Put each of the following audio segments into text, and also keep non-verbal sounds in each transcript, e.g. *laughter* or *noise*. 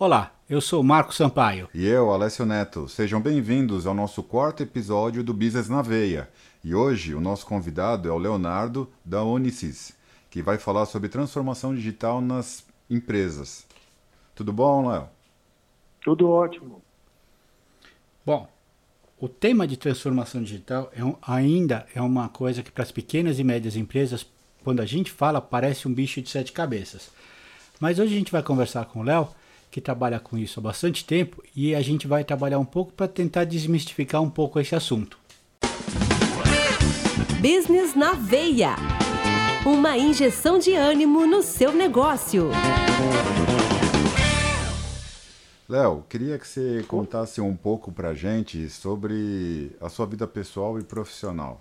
Olá, eu sou Marco Sampaio. E eu, Alessio Neto. Sejam bem-vindos ao nosso quarto episódio do Business na Veia. E hoje o nosso convidado é o Leonardo da Unisys, que vai falar sobre transformação digital nas empresas. Tudo bom, Léo? Tudo ótimo. Bom, o tema de transformação digital é um, ainda é uma coisa que para as pequenas e médias empresas, quando a gente fala, parece um bicho de sete cabeças. Mas hoje a gente vai conversar com o Léo, que trabalha com isso há bastante tempo, e a gente vai trabalhar um pouco para tentar desmistificar um pouco esse assunto. Business na Veia uma injeção de ânimo no seu negócio. Léo, queria que você contasse um pouco para a gente sobre a sua vida pessoal e profissional.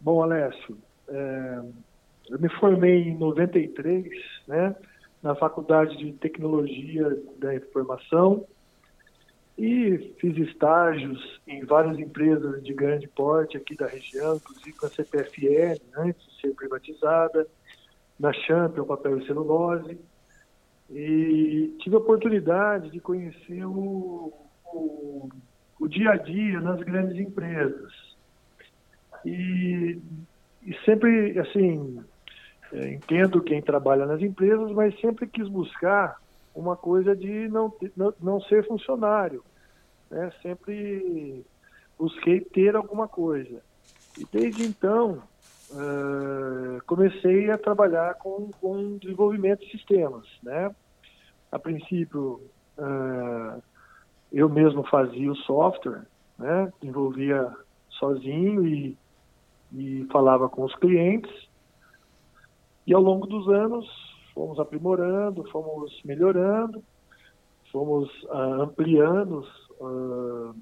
Bom, Alessio, é, eu me formei em 93, né, na Faculdade de Tecnologia da Informação e fiz estágios em várias empresas de grande porte aqui da região, inclusive com a CPFL, antes de ser privatizada, na Champion, papel e celulose. E tive a oportunidade de conhecer o, o, o dia a dia nas grandes empresas. E, e sempre, assim, é, entendo quem trabalha nas empresas, mas sempre quis buscar uma coisa de não, não, não ser funcionário. Né? Sempre busquei ter alguma coisa. E desde então, uh, comecei a trabalhar com, com desenvolvimento de sistemas. Né? A princípio, uh, eu mesmo fazia o software, né? desenvolvia sozinho e, e falava com os clientes. E ao longo dos anos, fomos aprimorando, fomos melhorando, fomos uh, ampliando uh,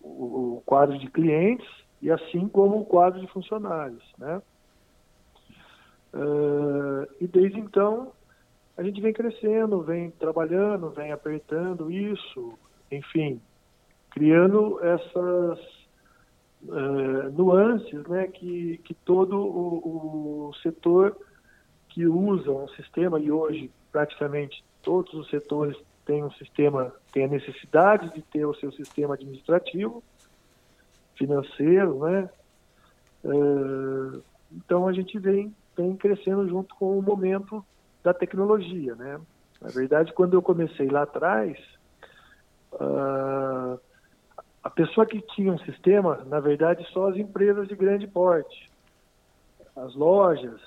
o, o, quadro de clientes e assim como o quadro de funcionários, né? Uh, e desde então a gente vem crescendo, vem trabalhando, vem apertando isso, enfim, criando essas nuances, né, que, que todo o, o setor que usa um sistema e hoje praticamente todos os setores tem um sistema, tem a necessidade de ter o seu sistema administrativo, financeiro, né? Uh, então a gente vem, vem crescendo junto com o momento da tecnologia, né? Na verdade, quando eu comecei lá atrás, uh, a pessoa que tinha um sistema, na verdade, só as empresas de grande porte, as lojas,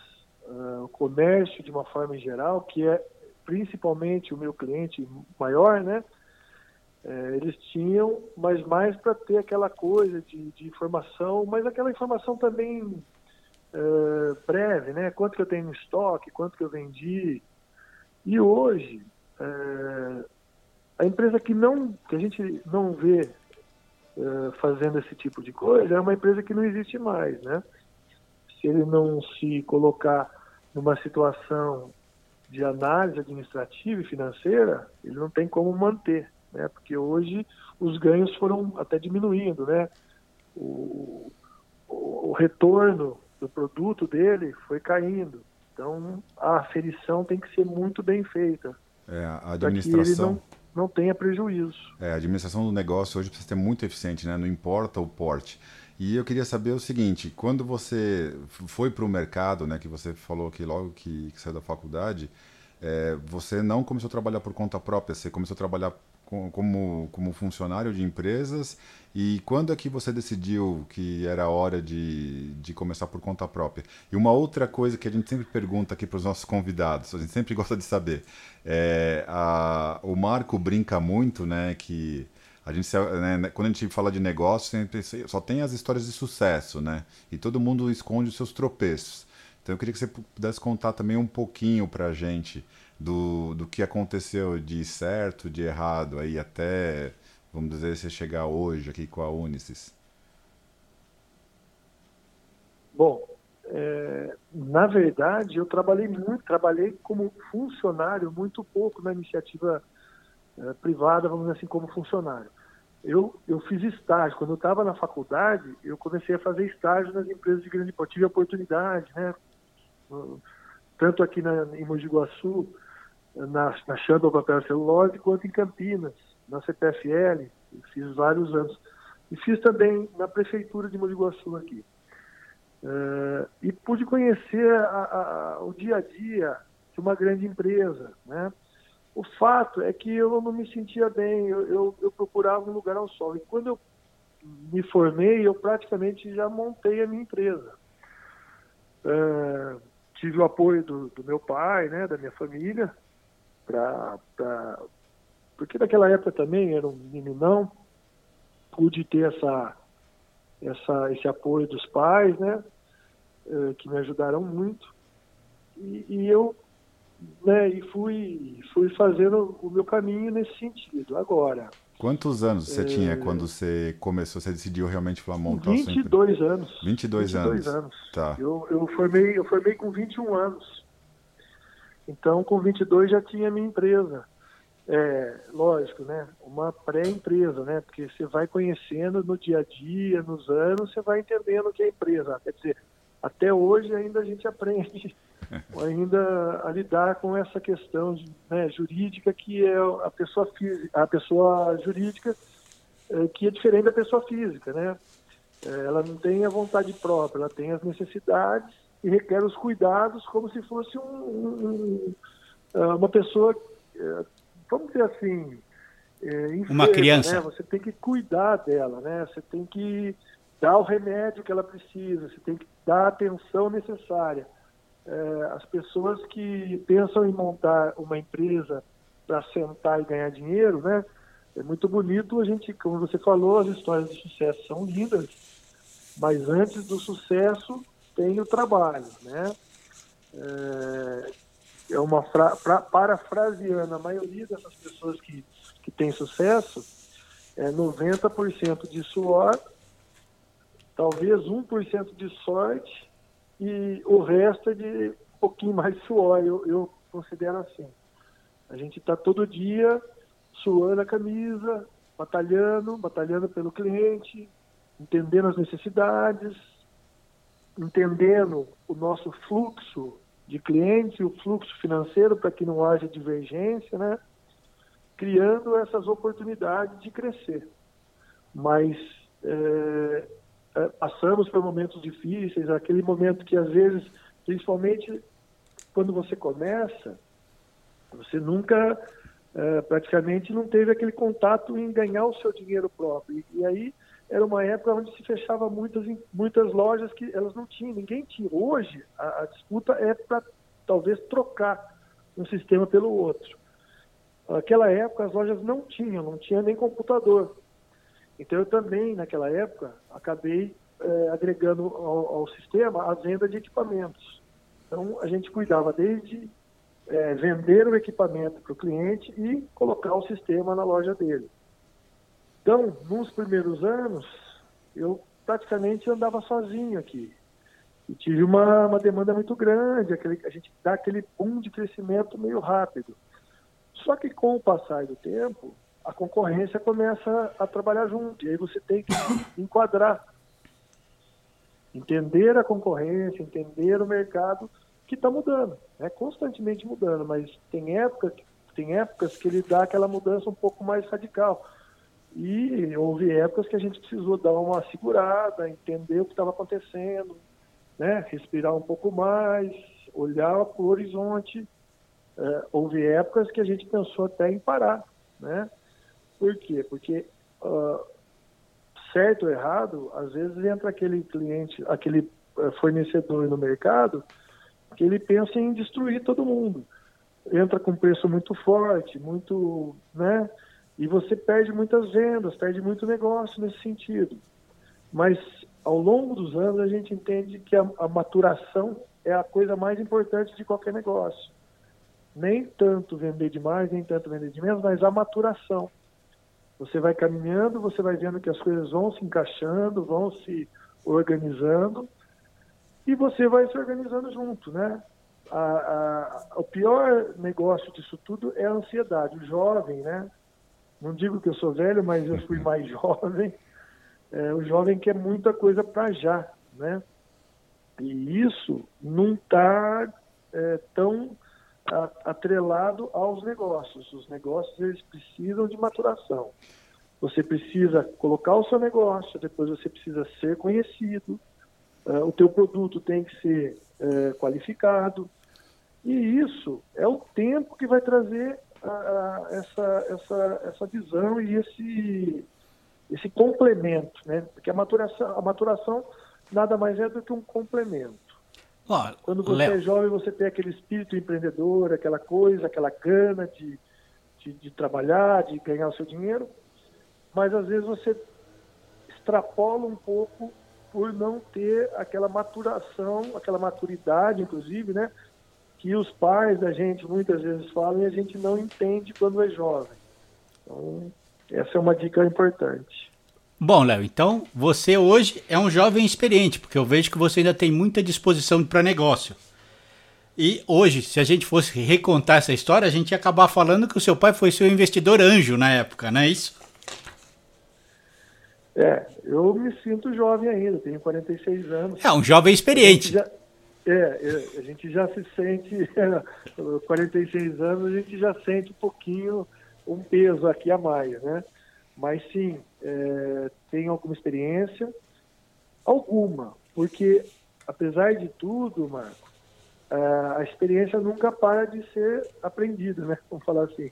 uh, o comércio de uma forma geral, que é principalmente o meu cliente maior, né? É, eles tinham, mas mais para ter aquela coisa de, de, informação, mas aquela informação também é, breve, né? Quanto que eu tenho em estoque, quanto que eu vendi. E hoje, é, a empresa que não, que a gente não vê fazendo esse tipo de coisa é uma empresa que não existe mais, né? Se ele não se colocar numa situação de análise administrativa e financeira, ele não tem como manter, né? Porque hoje os ganhos foram até diminuindo, né? O, o, o retorno do produto dele foi caindo. Então, a aferição tem que ser muito bem feita. É, a administração... não, tenha prejuízo. É, a administração do negócio hoje precisa ser muito eficiente, né? Não importa o porte. E eu queria saber o seguinte, quando você foi para o mercado, né, que você falou que logo que, que saiu da faculdade, é, você não começou a trabalhar por conta própria, você começou a trabalhar com, como, como funcionário de empresas. E quando é que você decidiu que era hora de, de começar por conta própria? E uma outra coisa que a gente sempre pergunta aqui para os nossos convidados, a gente sempre gosta de saber, é, a, o Marco brinca muito, né, que a gente né, quando a gente fala de negócio só tem as histórias de sucesso né? E todo mundo esconde os seus tropeços. Então eu queria que você pudesse contar também um pouquinho para a gente do, do que aconteceu de certo de errado aí até vamos dizer você chegar hoje aqui com a Unisys. Bom é, na verdade eu trabalhei muito trabalhei como funcionário muito pouco na iniciativa é, privada, vamos dizer assim, como funcionário. Eu, eu fiz estágio. Quando eu estava na faculdade, eu comecei a fazer estágio nas empresas de grande porte. Tive oportunidade, né? Tanto aqui na, em Mogi Guaçu, na, na Chamba Papel Celulose, quanto em Campinas, na CPFL, fiz vários anos. E fiz também na Prefeitura de Mogi aqui. Uh, e pude conhecer a, a, o dia a dia de uma grande empresa. Né? O fato é que eu não me sentia bem, eu, eu, eu procurava um lugar ao sol. E quando eu me formei, eu praticamente já montei a minha empresa. Uh, tive o apoio do, do, meu pai, né, da minha família, pra, pra, porque naquela época também era um meninão, pude ter essa, essa, esse apoio dos pais, né, uh, que me ajudaram muito. E, e eu né, e fui, fui fazendo o meu caminho nesse sentido. Agora. Quantos anos você é... tinha quando você começou, você decidiu realmente falar, montar 22 anos. 22, 22 anos. anos. Tá. Eu, eu, formei, eu formei com 21 anos. Então, com 22 já tinha minha empresa. É, lógico, né? Uma pré-empresa, né? Porque você vai conhecendo no dia a dia, nos anos, você vai entendendo o que é empresa. Quer dizer, até hoje ainda a gente *laughs* aprende *laughs* ainda a lidar com essa questão né, jurídica que é a pessoa física, a pessoa jurídica é, que é diferente da pessoa física, né? É, ela não tem a vontade própria, ela tem as necessidades e requer os cuidados como se fosse um, um, é, uma pessoa, vamos dizer assim, é, enferma, uma criança. Né? Você tem que cuidar dela, né? Você tem que dar o remédio que ela precisa, você tem que dar a atenção necessária é, as pessoas que pensam em montar uma empresa para sentar e ganhar dinheiro, né? É muito bonito a gente, como você falou, as histórias de sucesso são lindas, mas antes do sucesso tem o trabalho, né? É, é uma fra, pra, parafraseando a maioria dessas pessoas que, que têm sucesso, é 90% de suor, talvez 1% de sorte e o resto é de um pouquinho mais suor, eu, eu considero assim. A gente está todo dia suando a camisa, batalhando, batalhando pelo cliente, entendendo as necessidades, entendendo o nosso fluxo de clientes, o fluxo financeiro para que não haja divergência, né? criando essas oportunidades de crescer. Mas é, é, passamos por momentos difíceis, aquele momento que às vezes, principalmente quando você começa, você nunca é, praticamente não teve aquele contato em ganhar o seu dinheiro próprio. E, e, aí era uma época onde se fechava muitas, muitas lojas que elas não tinham, ninguém tinha. Hoje a, a disputa é para talvez trocar um sistema pelo outro. Naquela época as lojas não tinham, não tinha nem computador. Então eu também, naquela época, acabei é, agregando ao, ao, sistema a venda de equipamentos. Então a gente cuidava desde é, vender o equipamento para o cliente e colocar o sistema na loja dele. Então, nos primeiros anos, eu praticamente andava sozinho aqui. E tive uma, uma demanda muito grande, aquele, a gente dá aquele boom de crescimento meio rápido. Só que com o passar do tempo, a concorrência começa a trabalhar junto. E aí você tem que *coughs* enquadrar, entender a concorrência, entender o mercado que está mudando, é constantemente mudando, mas tem época, tem épocas que ele dá aquela mudança um pouco mais radical. E houve épocas que a gente precisou dar uma segurada, entender o que estava acontecendo, né? respirar um pouco mais, olhar para o horizonte. É, houve épocas que a gente pensou até em parar, né? Por quê? Porque uh, certo ou errado, às vezes entra aquele cliente, aquele uh, fornecedor no mercado que ele pensa em destruir todo mundo. Entra com preço muito forte, muito, né? E você perde muitas vendas, perde muito negócio nesse sentido. Mas ao longo dos anos a gente entende que a, a maturação é a coisa mais importante de qualquer negócio. Nem tanto vender demais, nem tanto vender de menos, mas a maturação. Você vai caminhando, você vai vendo que as coisas vão se encaixando, vão se organizando e você vai se organizando junto, né? A, a, o pior negócio disso tudo é a ansiedade. O jovem, né? Não digo que eu sou velho, mas eu fui *laughs* mais jovem. É, o jovem quer muita coisa para já, né? E isso não está é, tão atrelado aos negócios. Os negócios eles precisam de maturação. Você precisa colocar o seu negócio, depois você precisa ser conhecido, uh, o teu produto tem que ser uh, qualificado, e isso é o tempo que vai trazer essa, essa, essa visão e esse, esse complemento, né? Porque a maturação, a maturação nada mais é do que um complemento. Quando você é jovem, você tem aquele espírito empreendedor, aquela coisa, aquela gana de, de, de trabalhar, de ganhar o seu dinheiro, mas às vezes você extrapola um pouco por não ter aquela maturação, aquela maturidade, inclusive, né? Que os pais da gente muitas vezes falam e a gente não entende quando é jovem. Então, essa é uma dica importante. Bom, Léo, então você hoje é um jovem experiente, porque eu vejo que você ainda tem muita disposição para negócio. E hoje, se a gente fosse recontar essa história, a gente ia acabar falando que o seu pai foi seu investidor anjo na época, não é isso? É, eu me sinto jovem ainda, tenho 46 anos. É, um jovem experiente. Já, é, a gente já se sente, *laughs* 46 anos, a gente já sente um pouquinho um peso aqui a mais, né? Mas sim, é, tenho alguma experiência, alguma, porque apesar de tudo, Marco, a experiência nunca para de ser aprendida, né? *laughs* Vamos falar assim.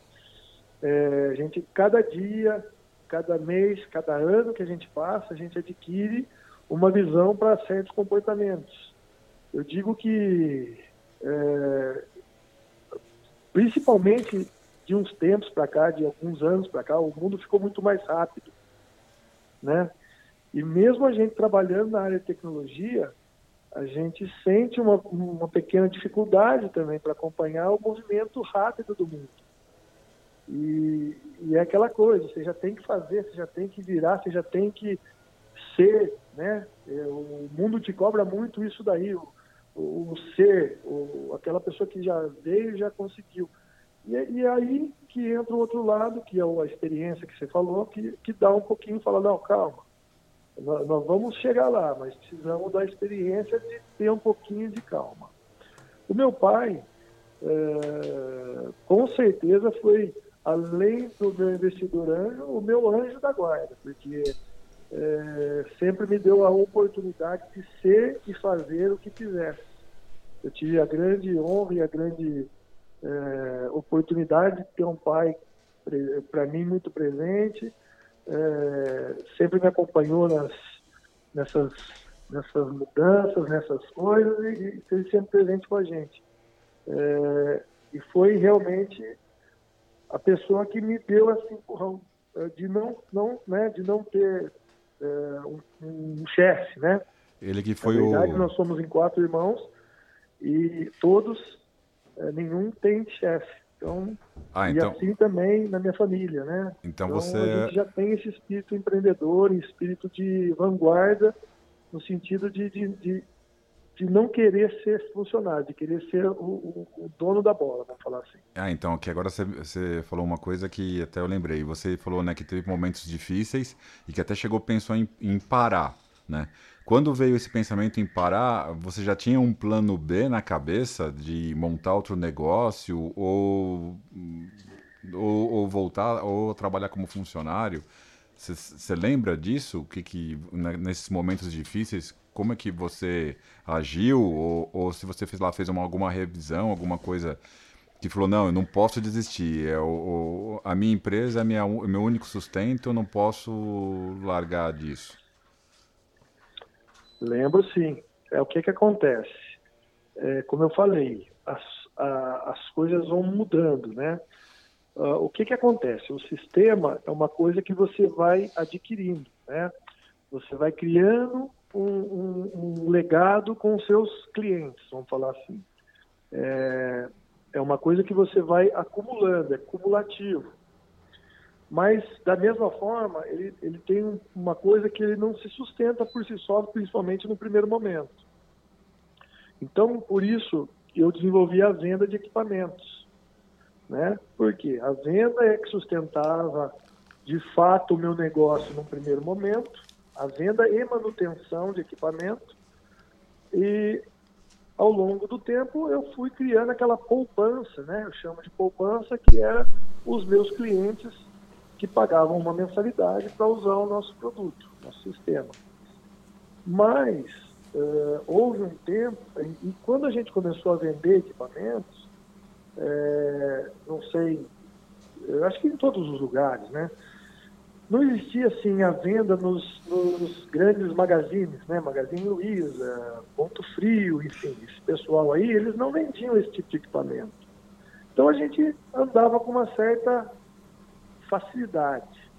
É, a gente, cada dia, cada mês, cada ano que a gente passa, a gente adquire uma visão para certos comportamentos. Eu digo que, é, principalmente de uns tempos para cá, de alguns anos para cá, o mundo ficou muito mais rápido, né? E mesmo a gente trabalhando na área de tecnologia, a gente sente uma, uma pequena dificuldade também para acompanhar o movimento rápido do mundo. E, e, é aquela coisa, você já tem que fazer, você já tem que virar, você já tem que ser, né? É, o mundo te cobra muito isso daí, o, o ser, o, aquela pessoa que já veio já conseguiu. E, e aí que entra o outro lado, que é a experiência que você falou, que, que dá um pouquinho fala, não, calma, nós, nós, vamos chegar lá, mas precisamos da experiência de ter um pouquinho de calma. O meu pai, é, com certeza, foi, além do meu investidor anjo, o meu anjo da guarda, porque é, sempre me deu a oportunidade de ser e fazer o que quisesse. Eu tive a grande honra e a grande é, oportunidade de ter um pai, para mim, muito presente, é, sempre me acompanhou nas, nessas, nessas mudanças, nessas coisas, e, esteve sempre presente com a gente. É, e foi realmente a pessoa que me deu esse empurrão de não, não, né, de não ter um, um chefe, né? Ele que foi Na verdade, o... nós somos em quatro irmãos e todos nenhum tem chefe. Então, ah, então, e assim também na minha família, né? Então, então você a gente já tem esse espírito empreendedor, espírito de vanguarda, no sentido de, de, de, de não querer ser funcionário, de querer ser o, o, o, dono da bola, vamos falar assim. Ah, então, que agora você, você falou uma coisa que até eu lembrei. Você falou né, que teve momentos difíceis e que até chegou pensou em, em parar, né? Quando veio esse pensamento em parar, você já tinha um plano B na cabeça de montar outro negócio ou, ou, ou voltar ou trabalhar como funcionário? Você lembra disso? Que, que né, nesses momentos difíceis, como é que você agiu ou, ou se você fez lá fez uma, alguma revisão, alguma coisa que falou não, eu não posso desistir, é o, o a minha empresa é minha, meu único sustento, eu não posso largar disso. Lembro sim. É o que que acontece. É, como eu falei, as, a, as coisas vão mudando, né? Uh, o que que acontece? O sistema é uma coisa que você vai adquirindo, né? Você vai criando um, um, um legado com seus clientes, vamos falar assim. É, é uma coisa que você vai acumulando, é cumulativo. Mas, da mesma forma, ele, ele tem uma coisa que ele não se sustenta por si só, principalmente no primeiro momento. Então, por isso, eu desenvolvi a venda de equipamentos. Né? Porque a venda é que sustentava, de fato, o meu negócio no primeiro momento, a venda e manutenção de equipamento. E ao longo do tempo, eu fui criando aquela poupança, né? Eu chamo de poupança, que era os meus clientes que pagavam uma mensalidade para usar o nosso produto, nosso sistema. Mas uh, houve um tempo, e quando a gente começou a vender equipamentos, é, não sei, eu acho que em todos os lugares, né? Não existia assim a venda nos, nos grandes magazines, né? Magazine Luiza, Ponto Frio, enfim, esse pessoal aí, eles não vendiam esse tipo de equipamento. Então a gente andava com uma certa facilidade.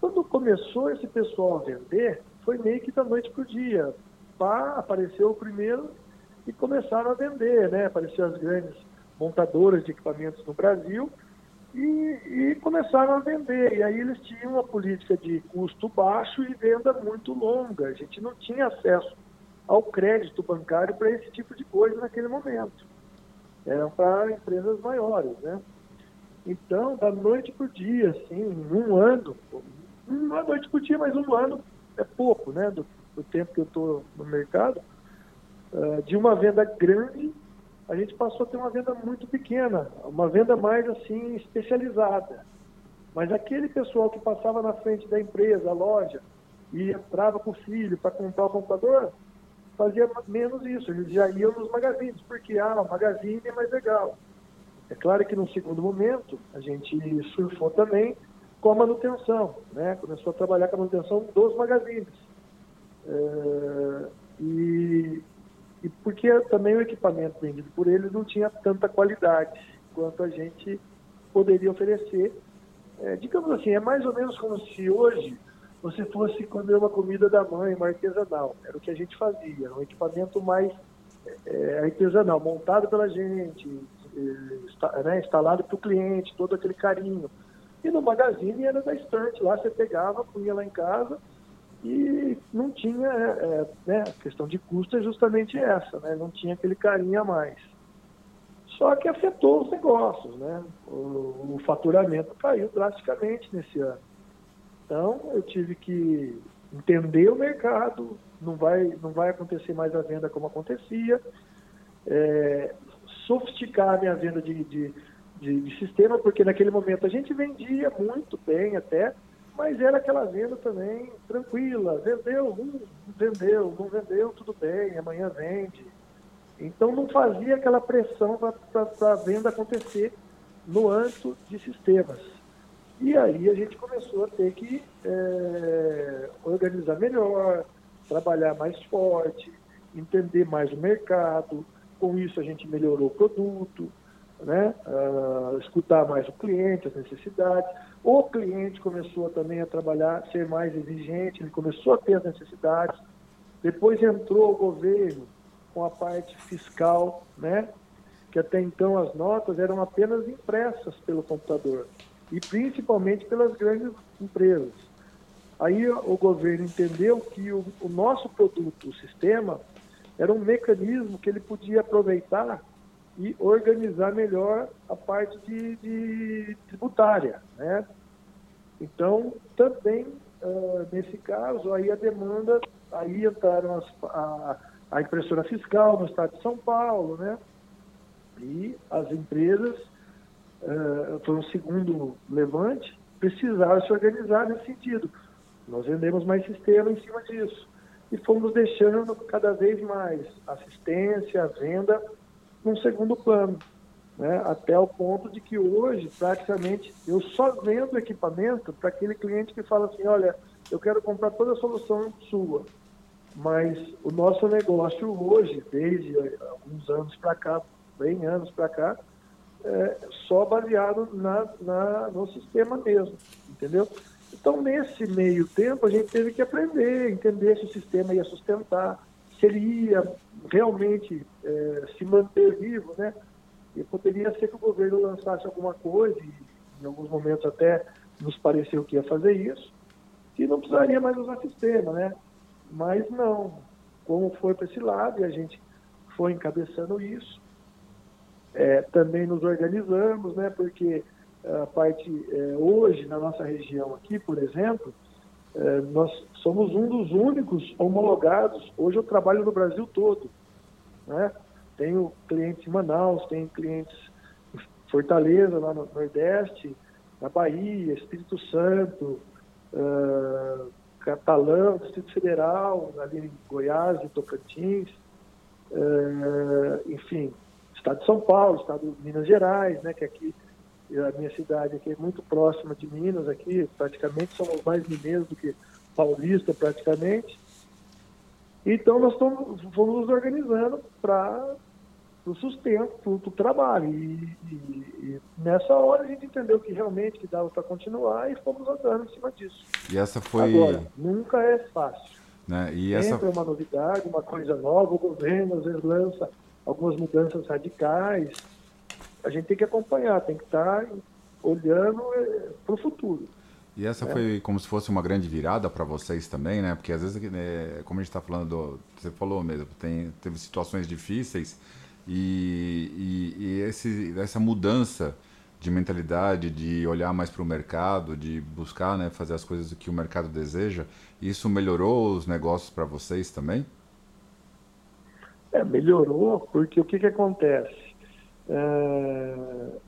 Quando começou esse pessoal a vender, foi meio que da noite para o dia. Pá, apareceu o primeiro e começaram a vender, né? Apareceram as grandes montadoras de equipamentos no Brasil e, e, começaram a vender. E aí eles tinham uma política de custo baixo e venda muito longa. A gente não tinha acesso ao crédito bancário para esse tipo de coisa naquele momento. Eram para empresas maiores, né? Então, da noite por dia, assim, um ano, é noite por dia, mas um ano é pouco, né? Do, do tempo que eu estou no mercado, uh, de uma venda grande a gente passou a ter uma venda muito pequena, uma venda mais assim especializada. Mas aquele pessoal que passava na frente da empresa, a loja, e entrava com o filho para comprar o computador, fazia menos isso. Eles já iam nos magazines, porque ah, o magazine é mais legal. É claro que no segundo momento a gente surfou também com a manutenção, né? Começou a trabalhar com a manutenção dos magazines. É, e, e porque também o equipamento vendido por eles não tinha tanta qualidade quanto a gente poderia oferecer. É, digamos assim, é mais ou menos como se hoje você fosse comer uma comida da mãe, uma artesanal. Era o que a gente fazia, um equipamento mais é, artesanal, montado pela gente, é, né, instalado para o cliente, todo aquele carinho. E no magazine era da estante, lá você pegava, punha lá em casa, e não tinha, é, né, a questão de custo é justamente essa, né, não tinha aquele carinho a mais. Só que afetou os negócios, né, o, o faturamento caiu drasticamente nesse ano. Então eu tive que entender o mercado, não vai, não vai acontecer mais a venda como acontecia, é, sofisticar a minha venda de, de, de, de sistema, porque naquele momento a gente vendia muito bem até, mas era aquela venda também tranquila. Vendeu, hum, vendeu, não vendeu, tudo bem, amanhã vende. Então não fazia aquela pressão para a venda acontecer no âmbito de sistemas. E aí a gente começou a ter que é, organizar melhor, trabalhar mais forte, entender mais o mercado. Com isso a gente melhorou o produto, né? Uh, escutar mais o cliente, as necessidades. O cliente começou também a trabalhar, ser mais exigente, ele começou a ter as necessidades. Depois entrou o governo com a parte fiscal, né? que até então as notas eram apenas impressas pelo computador e principalmente pelas grandes empresas. Aí o governo entendeu que o, o nosso produto, o sistema, era um mecanismo que ele podia aproveitar e organizar melhor a parte de, de tributária, né? Então, também uh, nesse caso, aí a demanda, aí entraram as, a, a impressora fiscal no estado de São Paulo, né? E as empresas, uh, foi um segundo levante, precisaram se organizar nesse sentido. Nós vendemos mais sistema em cima disso. E fomos deixando cada vez mais assistência, venda num segundo plano, né? até o ponto de que hoje, praticamente, eu só vendo equipamento para aquele cliente que fala assim, olha, eu quero comprar toda a solução sua, mas o nosso negócio hoje, desde alguns anos para cá, bem anos para cá, é só baseado na, na, no sistema mesmo, entendeu? Então, nesse meio tempo, a gente teve que aprender, entender se o sistema ia sustentar, se ele ia realmente é, se manter vivo, né? E poderia ser que o governo lançasse alguma coisa, e em alguns momentos até nos pareceu que ia fazer isso, que não precisaria mais usar sistema, né? Mas não, como foi para esse lado e a gente foi encabeçando isso, é, também nos organizamos, né? Porque a parte é, hoje na nossa região aqui, por exemplo, é, nós somos um dos únicos homologados. Hoje eu trabalho no Brasil todo. né? Tenho clientes em Manaus, tenho clientes em Fortaleza, lá no Nordeste, na Bahia, Espírito Santo, uh, Catalão, Distrito Federal, ali em Goiás e Tocantins, uh, enfim, Estado de São Paulo, Estado de Minas Gerais, né, que aqui a minha cidade aqui é muito próxima de Minas, aqui praticamente somos mais mineiros do que paulista praticamente. Então nós estamos, fomos nos organizando para o sustento, para o trabalho. E, e, e, nessa hora a gente entendeu que realmente que dava para continuar e fomos andando em cima disso. E essa foi. Agora, nunca é fácil. Né? E essa... Sempre é uma novidade, uma coisa nova, o governo às vezes lança algumas mudanças radicais. A gente tem que acompanhar, tem que estar olhando é, para o futuro. E essa é. foi como se fosse uma grande virada para vocês também, né? Porque às vezes, né, como a gente está falando, do, você falou mesmo, tem, teve situações difíceis e, e, e esse, essa mudança de mentalidade, de olhar mais para o mercado, de buscar né, fazer as coisas que o mercado deseja, isso melhorou os negócios para vocês também? É, melhorou, porque o que, que acontece? É...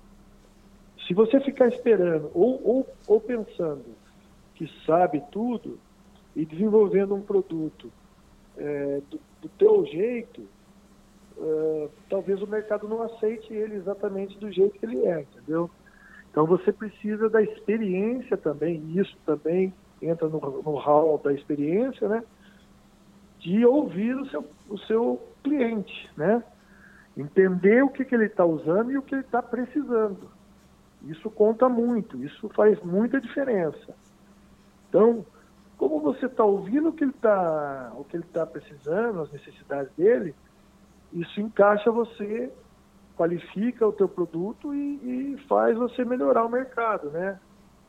Se você ficar esperando ou, ou, ou pensando que sabe tudo e desenvolvendo um produto é, do, do teu jeito, uh, talvez o mercado não aceite ele exatamente do jeito que ele é, entendeu? Então você precisa da experiência também, e isso também entra no, no hall da experiência, né? De ouvir o seu, o seu cliente, né? Entender o que, que ele está usando e o que ele está precisando. Isso conta muito, isso faz muita diferença. Então, como você está ouvindo o que ele está tá precisando, as necessidades dele, isso encaixa você, qualifica o teu produto e, e faz você melhorar o mercado, né?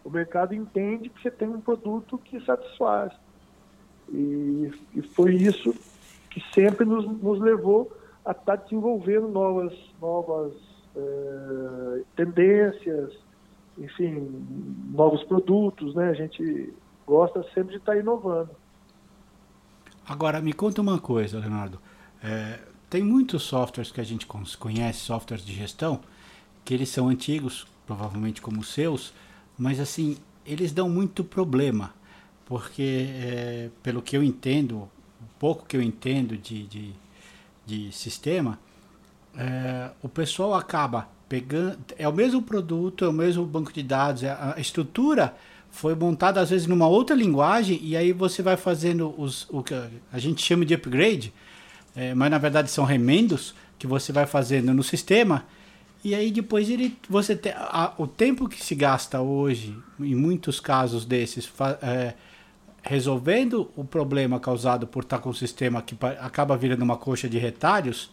O mercado entende que você tem um produto que satisfaz. E, e foi isso que sempre nos, nos levou a estar tá desenvolvendo novas, novas eh, tendências, enfim, novos produtos, né? A gente gosta sempre de estar tá inovando. Agora, me conta uma coisa, Leonardo. É, tem muitos softwares que a gente conhece, softwares de gestão, que eles são antigos, provavelmente como os seus, mas assim, eles dão muito problema, porque é, pelo que eu entendo, o pouco que eu entendo de, de, de sistema, é, o pessoal acaba pegando, é o mesmo produto, é o mesmo banco de dados, é a estrutura foi montada às vezes numa outra linguagem e aí você vai fazendo os, o que a gente chama de upgrade, é, mas na verdade são remendos que você vai fazendo no sistema. E aí depois ele, você tem, a, o tempo que se gasta hoje, em muitos casos desses, fa, é, resolvendo o problema causado por estar com um sistema que acaba virando uma coxa de retalhos,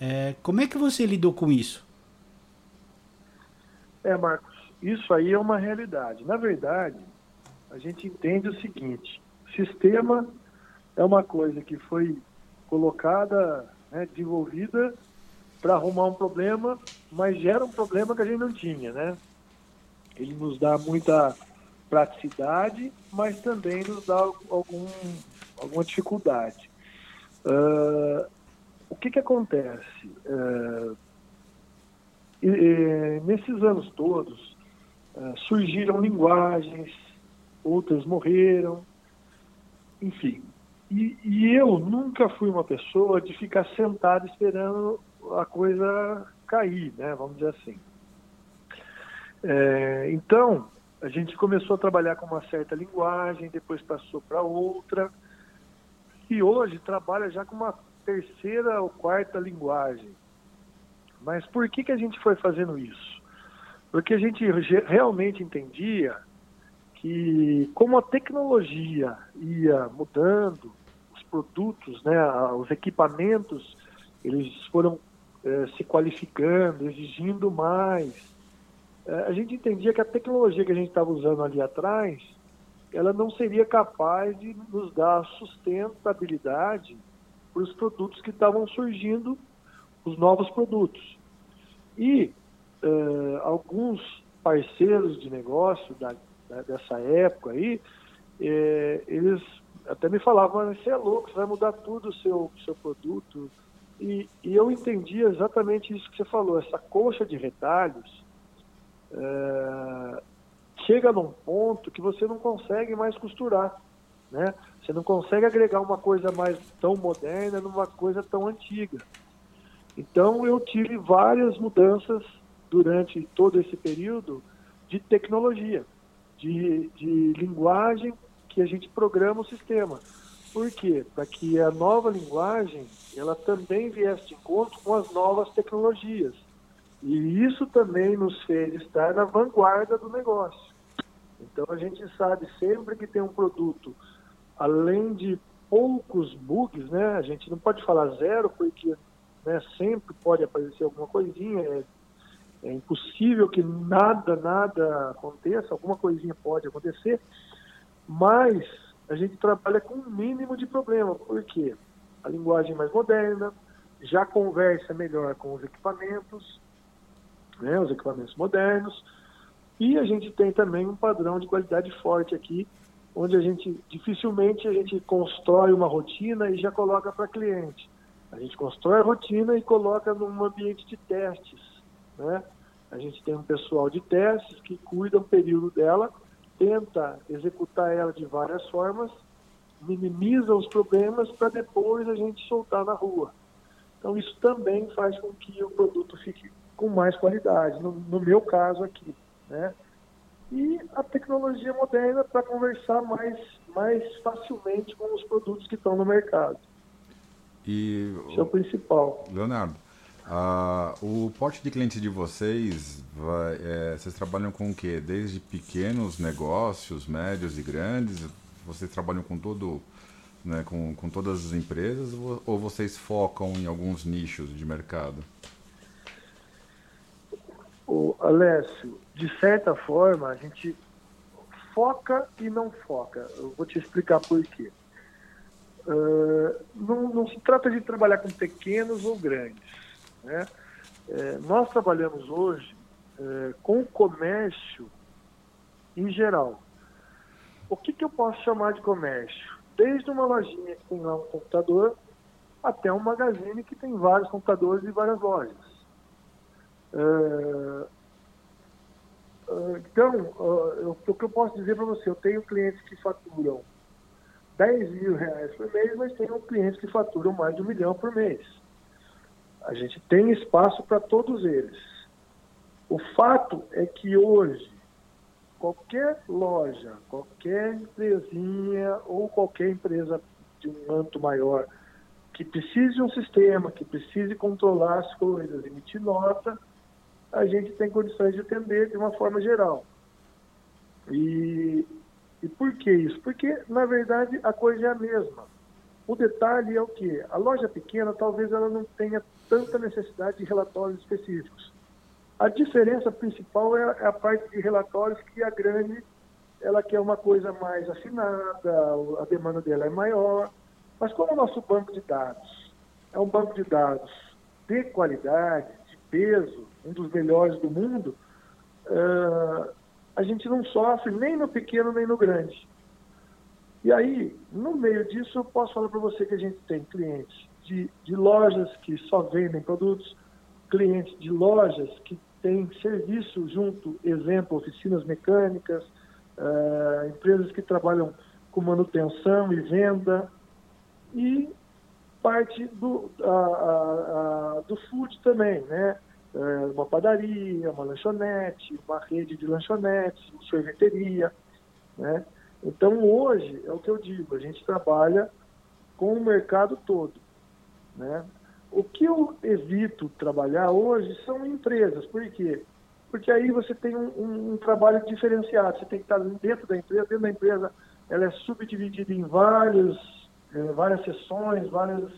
é, como é que você lidou com isso? É, Marcos, isso aí é uma realidade. Na verdade, a gente entende o seguinte: sistema é uma coisa que foi colocada, né, desenvolvida para arrumar um problema, mas gera um problema que a gente não tinha, né? Ele nos dá muita praticidade, mas também nos dá algum, alguma dificuldade. Uh, o que, que acontece? Uh, e, e, nesses anos todos, uh, surgiram linguagens, outras morreram, enfim, e, e, eu nunca fui uma pessoa de ficar sentado esperando a coisa cair, né? Vamos dizer assim. É, então, a gente começou a trabalhar com uma certa linguagem, depois passou para outra, e hoje trabalha já com uma terceira ou quarta linguagem. Mas por que, que a gente foi fazendo isso? Porque a gente realmente entendia que, como a tecnologia ia mudando, produtos, né, os equipamentos, eles foram é, se qualificando, exigindo mais. É, a gente entendia que a tecnologia que a gente estava usando ali atrás, ela não seria capaz de nos dar sustentabilidade para os produtos que estavam surgindo, os novos produtos. E é, alguns parceiros de negócio da, da, dessa época aí, é, eles até me falavam, você é louco, você vai mudar tudo o seu, seu produto, E, e, eu entendi exatamente isso que você falou, essa coxa de retalhos é, chega num ponto que você não consegue mais costurar, né? Você não consegue agregar uma coisa mais tão moderna numa coisa tão antiga. Então eu tive várias mudanças durante todo esse período de tecnologia, de, de linguagem que a gente programa o sistema. Por quê? Para que a nova linguagem ela também viesse de encontro com as novas tecnologias. E isso também nos fez estar na vanguarda do negócio. Então a gente sabe sempre que tem um produto, além de poucos bugs, né? A gente não pode falar zero, porque né, sempre pode aparecer alguma coisinha. É, é impossível que nada, nada aconteça, alguma coisinha pode acontecer, mas a gente trabalha com um mínimo de problema, porque a linguagem mais moderna, já conversa melhor com os equipamentos, né, os equipamentos modernos, e a gente tem também um padrão de qualidade forte aqui, onde a gente dificilmente a gente constrói uma rotina e já coloca para cliente. A gente constrói a rotina e coloca num ambiente de testes, né? A gente tem um pessoal de testes que cuida um período dela, tenta executar ela de várias formas, minimiza os problemas para depois a gente soltar na rua. Então isso também faz com que o produto fique com mais qualidade, no, no meu caso aqui, né? E a tecnologia moderna para conversar mais, mais facilmente com os produtos que estão no mercado. E, Isso é o principal. Leonardo, o porte de clientes de vocês, vai, é, vocês trabalham com o quê? Desde pequenos negócios, médios e grandes? Vocês trabalham com todo, né, com, com todas as empresas ou vocês focam em alguns nichos de mercado? O Alessio, de certa forma, a gente foca e não foca. Eu vou te explicar por quê. Uh, não, não, se trata de trabalhar com pequenos ou grandes. Né? É, nós trabalhamos hoje é, com o comércio em geral. O que, que eu posso chamar de comércio? Desde uma lojinha que tem lá um computador até um magazine que tem vários computadores e várias lojas. Uh, então, uh, o que eu posso dizer para você, eu tenho clientes que faturam 10 mil reais por mês, mas tenho clientes que faturam mais de um milhão por mês. A gente tem espaço para todos eles. O fato é que hoje, qualquer loja, qualquer empresinha ou qualquer empresa de um manto maior que precise de um sistema, que precise controlar as coisas, emitir nota, a gente tem condições de atender de uma forma geral. E e por que isso? Porque, na verdade, a coisa é a mesma. O detalhe é o que? A loja pequena talvez ela não tenha tanta necessidade de relatórios específicos. A diferença principal é a parte de relatórios que a grande ela quer uma coisa mais afinada, a demanda dela é maior. Mas como o nosso banco de dados é um banco de dados de qualidade, de peso, um dos melhores do mundo, uh, a gente não sofre nem no pequeno nem no grande. E aí, no meio disso, eu posso falar para você que a gente tem clientes de, de lojas que só vendem produtos, clientes de lojas que têm serviço junto, exemplo, oficinas mecânicas, uh, empresas que trabalham com manutenção e venda, e parte do, do food também, né? É, uma padaria, uma lanchonete, uma rede de lanchonetes, uma sorveteria. Né? Então, hoje, é o que eu digo, a gente trabalha com o mercado todo. Né? O que eu evito trabalhar hoje são empresas. Por quê? Porque aí você tem um, um, um trabalho diferenciado. Você tem que estar dentro da empresa. Dentro da empresa, ela é subdividida em vários, é, várias sessões, várias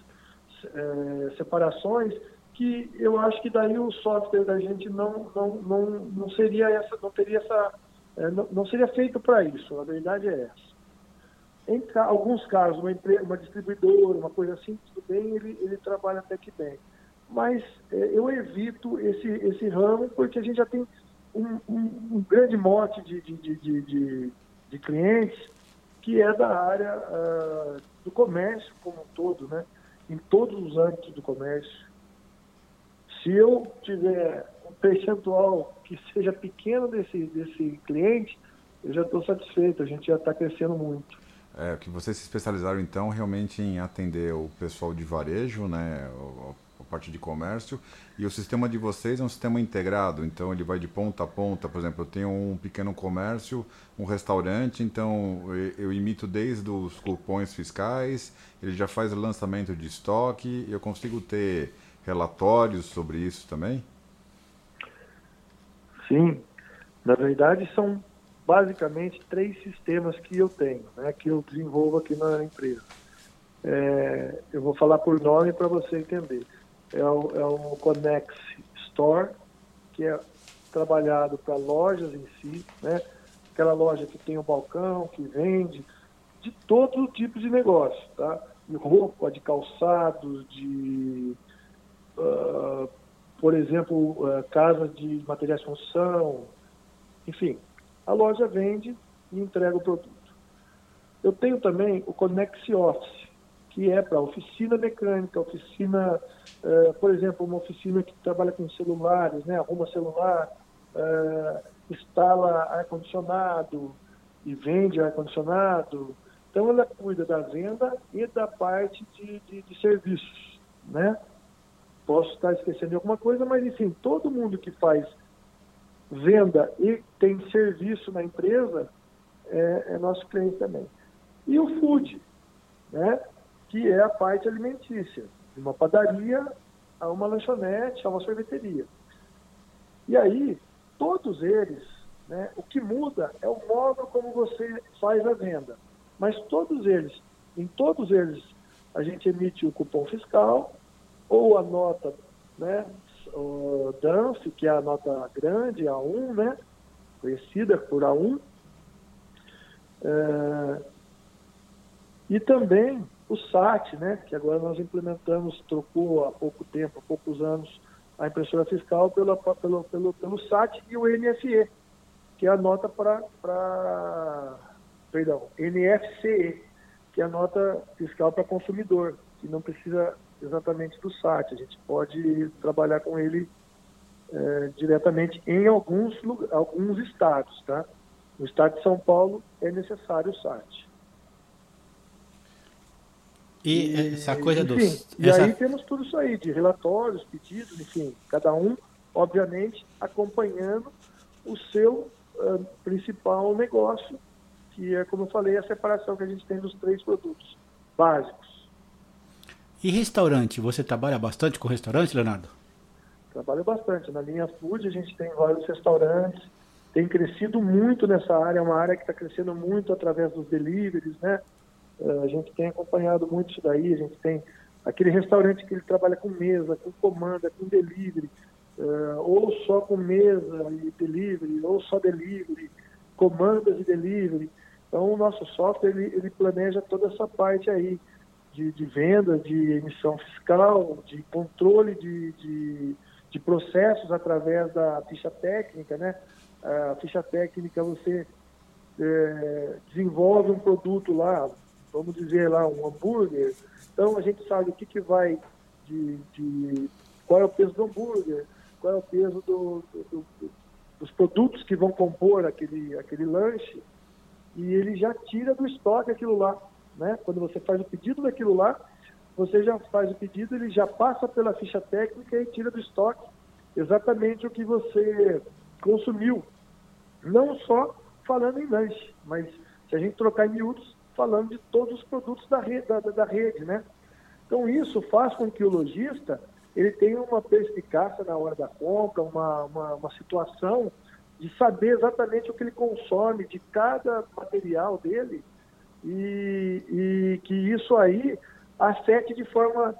é, separações que eu acho que daí o software da gente não, não, não, não seria essa, não teria essa, é, não, não, seria feito para isso, a verdade é essa. Em alguns casos, uma, empresa, uma distribuidora, uma coisa assim, tudo bem, ele, ele trabalha até que bem. Mas é, eu evito esse, esse ramo porque a gente já tem um, um, um grande mote de, de, de, de, de clientes que é da área uh, do comércio como um todo, né? em todos os âmbitos do comércio. Se eu tiver um percentual que seja pequeno desse, desse cliente, eu já estou satisfeito, a gente já está crescendo muito. É, que vocês se especializaram então realmente em atender o pessoal de varejo, né, a parte de comércio, e o sistema de vocês é um sistema integrado, então ele vai de ponta a ponta, por exemplo, eu tenho um pequeno comércio, um restaurante, então eu imito desde os cupons fiscais, ele já faz lançamento de estoque, eu consigo ter relatórios sobre isso também? Sim, na verdade são basicamente três sistemas que eu tenho, né, que eu desenvolvo aqui na empresa. É, eu vou falar por nome para você entender. É o, é o Conex Store, que é trabalhado para lojas em si, né? aquela loja que tem o um balcão, que vende, de todo tipo de negócio, tá? De roupa, de calçados, de, uh, por exemplo, uh, de materiais de construção, enfim, a loja vende e entrega o produto. Eu tenho também o Conex Office, que é para oficina mecânica, oficina, uh, por exemplo, uma oficina que trabalha com celulares, né, arruma celular, uh, instala ar-condicionado e vende ar-condicionado. Então, ela cuida da venda e da parte de, de, de serviços, né? Posso estar esquecendo de alguma coisa, mas, enfim, todo mundo que faz venda e tem serviço na empresa é, é nosso cliente também. E o food, né? que é a parte alimentícia, de uma padaria a uma lanchonete, a uma sorveteria. E aí, todos eles, né, o que muda é o modo como você faz a venda. Mas todos eles, em todos eles, a gente emite o cupom fiscal ou a nota né, o que é a nota grande, A1, né? Conhecida por A1. É, e também o SAT, né? Que agora nós implementamos, trocou há pouco tempo, há poucos anos, a impressora fiscal pelo, pelo, pelo, pelo SAT e o NFE, que é a nota para. Perdão, NFCE, que é a nota fiscal para consumidor, que não precisa exatamente do SAT. A gente pode trabalhar com ele é, diretamente em alguns, alguns estados. Tá? No estado de São Paulo é necessário o SAT. E, e essa coisa enfim, dos. E essa... aí temos tudo isso aí, de relatórios, pedidos, enfim, cada um, obviamente, acompanhando o seu uh, principal negócio, que é, como eu falei, a separação que a gente tem dos três produtos básicos. E restaurante, você trabalha bastante com restaurante, Leonardo? Trabalho bastante. Na linha food a gente tem vários restaurantes, tem crescido muito nessa área, é uma área que está crescendo muito através dos deliveries, né? Eh, a gente tem acompanhado muito isso daí, a gente tem aquele restaurante que ele trabalha com mesa, com comanda, com delivery, uh, ou só com mesa e delivery, ou só delivery, comandas e delivery. Então o nosso software ele, ele planeja toda essa parte aí de, de venda, de emissão fiscal, de controle de, de, de, processos através da ficha técnica, né? A ficha técnica você é, desenvolve um produto lá, vamos dizer lá, um hambúrguer, então a gente sabe o que, que vai de, de qual é o peso do hambúrguer, qual é o peso do, do, do, dos produtos que vão compor aquele, aquele lanche, e ele já tira do estoque aquilo lá. Né? Quando você faz o pedido daquilo lá, você já faz o pedido, ele já passa pela ficha técnica e tira do estoque exatamente o que você consumiu. Não só falando em lanche, mas se a gente trocar em miúdos, falando de todos os produtos da rede, da, da rede né? Então isso faz com que o lojista ele tenha uma perspicácia na hora da compra, uma, uma, uma situação de saber exatamente o que ele consome de cada material dele e, e que isso aí afete de forma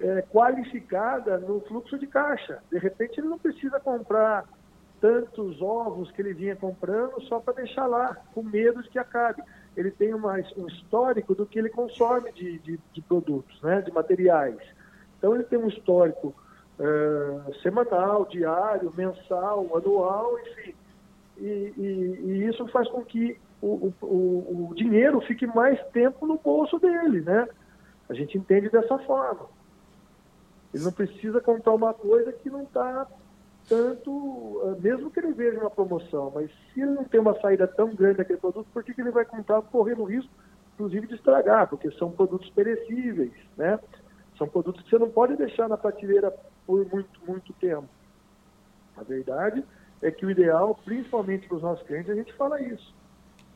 é, qualificada no fluxo de caixa. De repente ele não precisa comprar tantos ovos que ele vinha comprando só para deixar lá, com medo de que acabe. Ele tem uma, um histórico do que ele consome de, de, de, produtos, né, de materiais. Então ele tem um histórico uh, semanal, diário, mensal, anual, enfim. E, e, e isso faz com que o, o, o dinheiro fique mais tempo no bolso dele, né? A gente entende dessa forma. Ele não precisa comprar uma coisa que não está tanto, eh, mesmo que ele veja uma promoção, mas se ele não tem uma saída tão grande daquele produto, por que, que ele vai comprar correndo risco, inclusive, de estragar? Porque são produtos perecíveis, né? São produtos que você não pode deixar na prateleira por muito, muito tempo. A verdade é que o ideal, principalmente para os nossos clientes, a gente fala isso,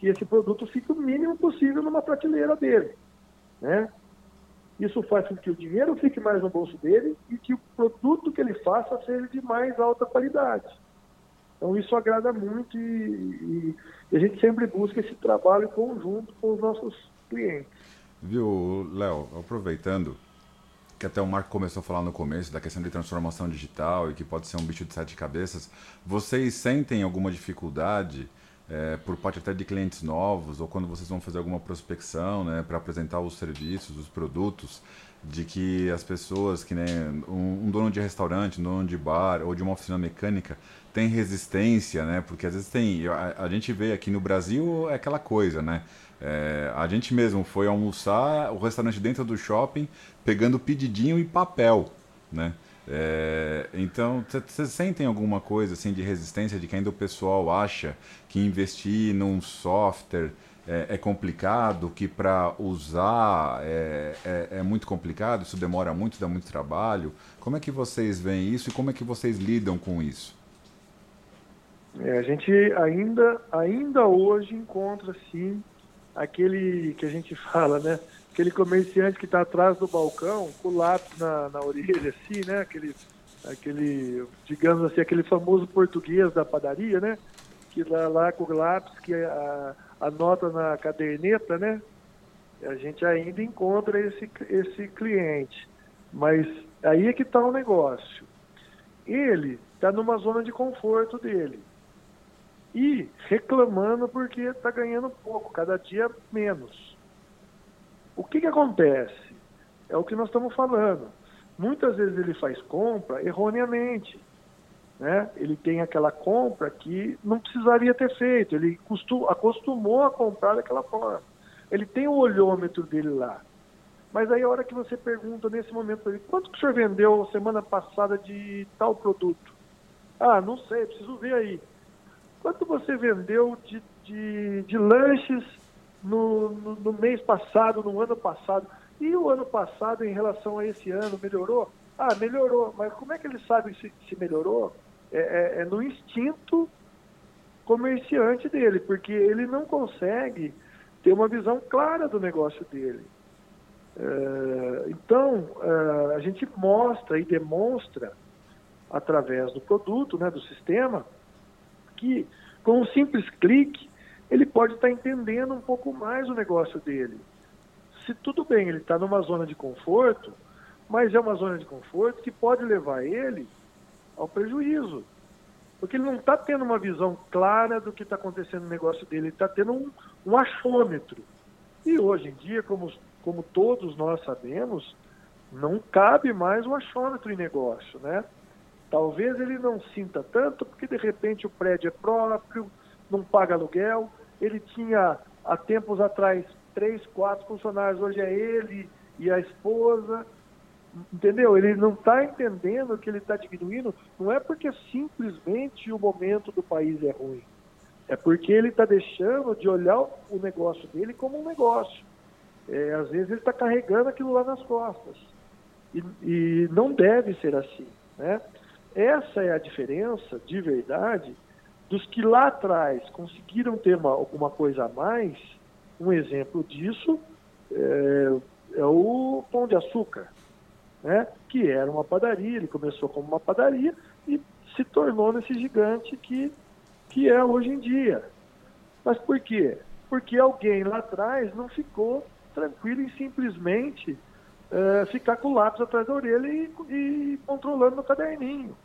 que esse produto fique o mínimo possível numa prateleira dele, né? Isso faz com que o dinheiro fique mais no bolso dele e que o produto que ele faça seja de mais alta qualidade. Então isso agrada muito e, e, a gente sempre busca esse trabalho conjunto com os nossos clientes. Viu, Léo, aproveitando que até o Marco começou a falar no começo da questão de transformação digital e que pode ser um bicho de sete cabeças, vocês sentem alguma dificuldade é, por parte até de clientes novos ou quando vocês vão fazer alguma prospecção, né, para apresentar os serviços, os produtos, de que as pessoas, que nem um, um, dono de restaurante, um dono de bar ou de uma oficina mecânica tem resistência, né? Porque às vezes tem, a, a gente vê aqui no Brasil é aquela coisa, né? É, a gente mesmo foi almoçar o restaurante dentro do shopping pegando pedidinho e papel, né? É, então, vocês sentem alguma coisa assim de resistência de que ainda o pessoal acha que investir num software é, é complicado, que para usar é, é, é, muito complicado, isso demora muito, dá muito trabalho. Como é que vocês veem isso e como é que vocês lidam com isso? É, a gente ainda, ainda hoje encontra sim aquele que a gente *laughs* fala, né? Aquele comerciante que está atrás do balcão, com o lápis na, na orelha, assim, né? Aquele, aquele, digamos assim, aquele famoso português da padaria, né? Que lá, lá com o lápis, que a, anota na caderneta, né? A gente ainda encontra esse, esse cliente. Mas aí é que está o negócio. Ele está numa zona de conforto dele. E reclamando porque está ganhando pouco, cada dia menos. O que, que acontece? É o que nós estamos falando. Muitas vezes ele faz compra erroneamente. Né? Ele tem aquela compra que não precisaria ter feito, ele acostumou a comprar daquela forma. Ele tem o olhômetro dele lá. Mas aí a hora que você pergunta nesse momento para ele, quanto que o senhor vendeu semana passada de tal produto? Ah, não sei, preciso ver aí. Quanto você vendeu de, de, de lanches no, no, no, mês passado, no ano passado. E o ano passado, em relação a esse ano, melhorou? Ah, melhorou. Mas como é que ele sabe se, se melhorou? É, é, é no instinto comerciante dele, porque ele não consegue ter uma visão clara do negócio dele. É, então, é, a gente mostra e demonstra, através do produto, né, do sistema, que com um simples clique, ele pode estar entendendo um pouco mais o negócio dele. Se tudo bem, ele está numa zona de conforto, mas é uma zona de conforto que pode levar ele ao prejuízo. Porque ele não está tendo uma visão clara do que está acontecendo no negócio dele, ele está tendo um, um achômetro. E hoje em dia, como, como todos nós sabemos, não cabe mais um achômetro em negócio, né? Talvez ele não sinta tanto, porque de repente o prédio é próprio, não paga aluguel, ele tinha há tempos atrás três, quatro funcionários, hoje é ele e a esposa. Entendeu? Ele não está entendendo que ele está diminuindo, não é porque simplesmente o momento do país é ruim. É porque ele está deixando de olhar o negócio dele como um negócio. É, às vezes ele está carregando aquilo lá nas costas. E, e não deve ser assim. Né? Essa é a diferença, de verdade, dos que lá atrás conseguiram ter uma, alguma coisa a mais, um exemplo disso é, é o Pão de Açúcar, né? que era uma padaria, ele começou como uma padaria e se tornou nesse gigante que, que é hoje em dia. Mas por quê? Porque alguém lá atrás não ficou tranquilo em simplesmente é, ficar com o lápis atrás da orelha e, e controlando no caderninho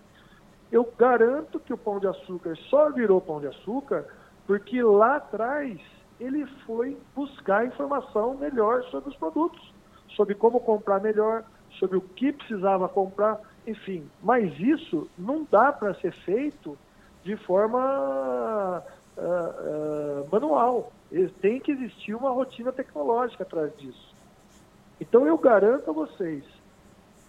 eu garanto que o pão de açúcar só virou pão de açúcar porque lá atrás ele foi buscar informação melhor sobre os produtos, sobre como comprar melhor, sobre o que precisava comprar, enfim. Mas isso não dá para ser feito de forma uh, uh, manual. Tem que existir uma rotina tecnológica atrás disso. Então eu garanto a vocês,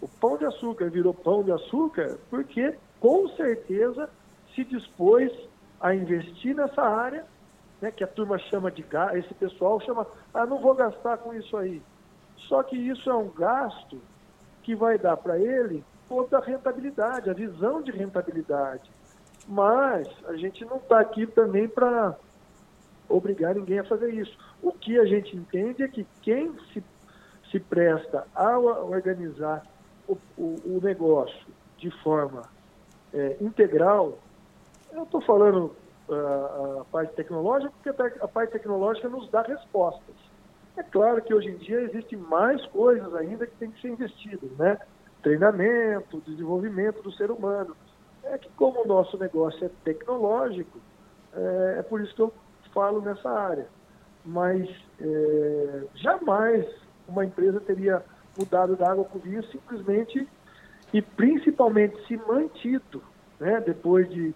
o pão de açúcar virou pão de açúcar porque com certeza se dispôs a investir nessa área, né, que a turma chama de gasto, esse pessoal chama, ah, não vou gastar com isso aí. Só que isso é um gasto que vai dar para ele toda a rentabilidade, a visão de rentabilidade. Mas a gente não está aqui também para obrigar ninguém a fazer isso. O que a gente entende é que quem se, se presta a organizar o, o, o negócio de forma é, integral, eu estou falando uh, a parte tecnológica porque a parte tecnológica nos dá respostas. É claro que hoje em dia existem mais coisas ainda que tem que ser investidas, né? Treinamento, desenvolvimento do ser humano. É que como o nosso negócio é tecnológico, é, é por isso que eu falo nessa área. Mas é, jamais uma empresa teria mudado da água para o vinho simplesmente e principalmente se mantido, né, depois de,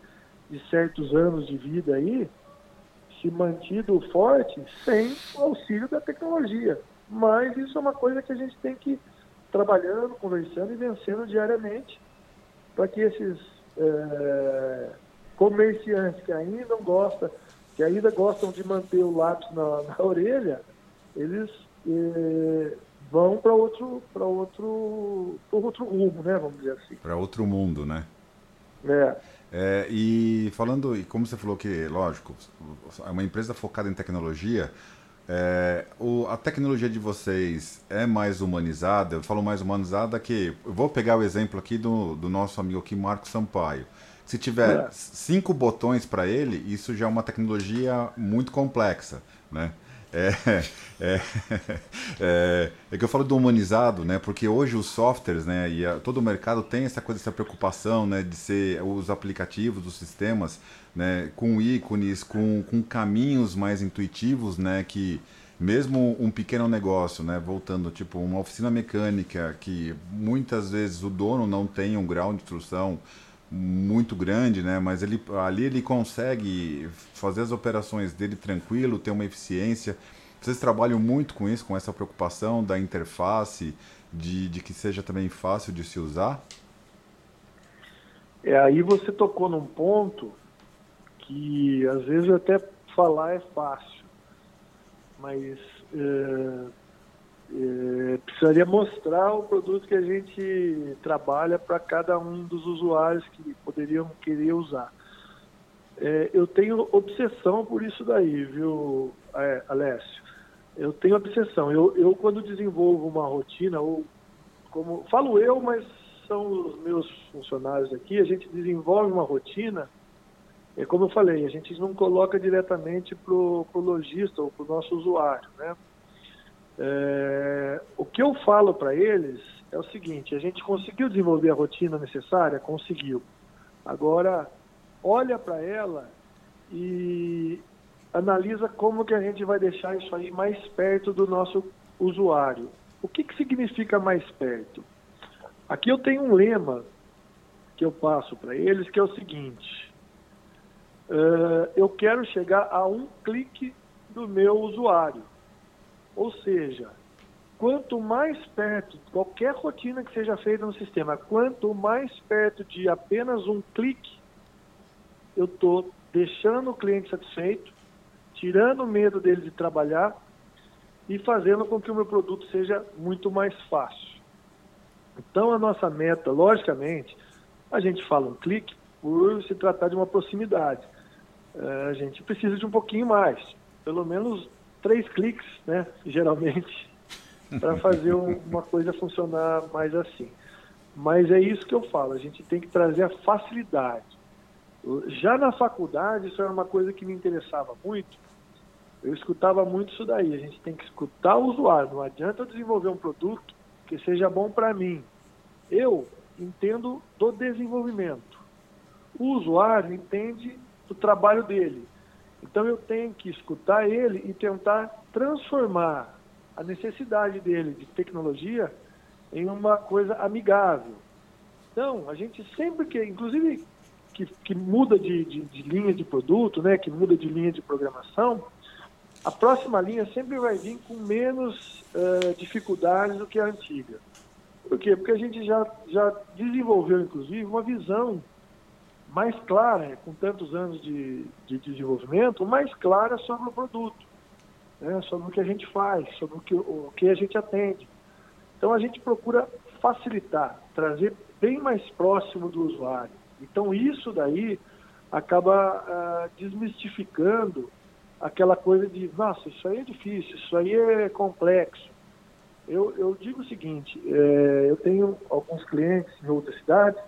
de certos anos de vida aí, se mantido forte sem o auxílio da tecnologia. Mas isso é uma coisa que a gente tem que ir trabalhando, conversando e vencendo diariamente para que esses é, comerciantes que ainda gostam, que ainda gostam de manter o lápis na, *laughs* na orelha, eles é, vão para outro para outro pra outro rumo, né? Vamos dizer assim. Para outro mundo, né? É. é. E falando, e como você falou que, lógico, é uma empresa focada em tecnologia. É, o, a tecnologia de vocês é mais humanizada? Eu falo mais humanizada que. Eu vou pegar o exemplo aqui do, do nosso amigo aqui, Marco Sampaio. Se tiver é. cinco botões para ele, isso já é uma tecnologia muito complexa, né? É, é, é, é, que eu falo do humanizado, né? Porque hoje os softwares, né? E a, todo o mercado tem essa coisa, essa preocupação, né? De ser os aplicativos, os sistemas, né? Com ícones, com, com caminhos mais intuitivos, né? Que mesmo um pequeno negócio, né? Voltando, tipo, uma oficina mecânica que muitas vezes o dono não tem um grau de instrução muito grande, né? Mas ele, ali ele consegue fazer as operações dele tranquilo, ter uma eficiência. Vocês trabalham muito com isso, com essa preocupação da interface, de, de que seja também fácil de se usar? É, aí você tocou num ponto que às vezes até falar é fácil, mas é, é, precisaria mostrar o produto que a gente trabalha para cada um dos usuários que poderiam querer usar. É, eu tenho obsessão por isso daí, viu, é, Alessio? Eu tenho obsessão. Eu, eu, quando desenvolvo uma rotina, ou como falo eu, mas são os meus funcionários aqui, a gente desenvolve uma rotina, é como eu falei, a gente não coloca diretamente para o lojista ou para o nosso usuário, né? É, o que eu falo para eles é o seguinte: a gente conseguiu desenvolver a rotina necessária? Conseguiu. Agora, olha para ela e analisa como que a gente vai deixar isso aí mais perto do nosso usuário. O que, que significa mais perto? Aqui eu tenho um lema que eu passo para eles, que é o seguinte: uh, eu quero chegar a um clique do meu usuário. Ou seja, quanto mais perto, qualquer rotina que seja feita no sistema, quanto mais perto de apenas um clique, eu estou deixando o cliente satisfeito, tirando o medo dele de trabalhar e fazendo com que o meu produto seja muito mais fácil. Então, a nossa meta, logicamente, a gente fala um clique por se tratar de uma proximidade. É, a gente precisa de um pouquinho mais, pelo menos três cliques, né, geralmente, *laughs* para fazer uma coisa funcionar mais assim. Mas é isso que eu falo, a gente tem que trazer a facilidade. Já na faculdade, isso era uma coisa que me interessava muito. Eu escutava muito isso daí. A gente tem que escutar o usuário. Não adianta eu desenvolver um produto que seja bom para mim. Eu entendo do desenvolvimento. O usuário entende do trabalho dele. Então eu tenho que escutar ele e tentar transformar a necessidade dele de tecnologia em uma coisa amigável. Então, a gente sempre que, inclusive, que, que muda de, de, de, linha de produto, né, que muda de linha de programação, a próxima linha sempre vai vir com menos uh, dificuldades do que a antiga. Por quê? Porque a gente já, já desenvolveu, inclusive, uma visão mais clara, com tantos anos de, de desenvolvimento, mais clara sobre o produto, né? sobre o que a gente faz, sobre o que, o que a gente atende. Então a gente procura facilitar, trazer bem mais próximo do usuário. Então isso daí acaba uh, desmistificando aquela coisa de, nossa, isso aí é difícil, isso aí é complexo. Eu, eu digo o seguinte, é, eu tenho alguns clientes em outras cidades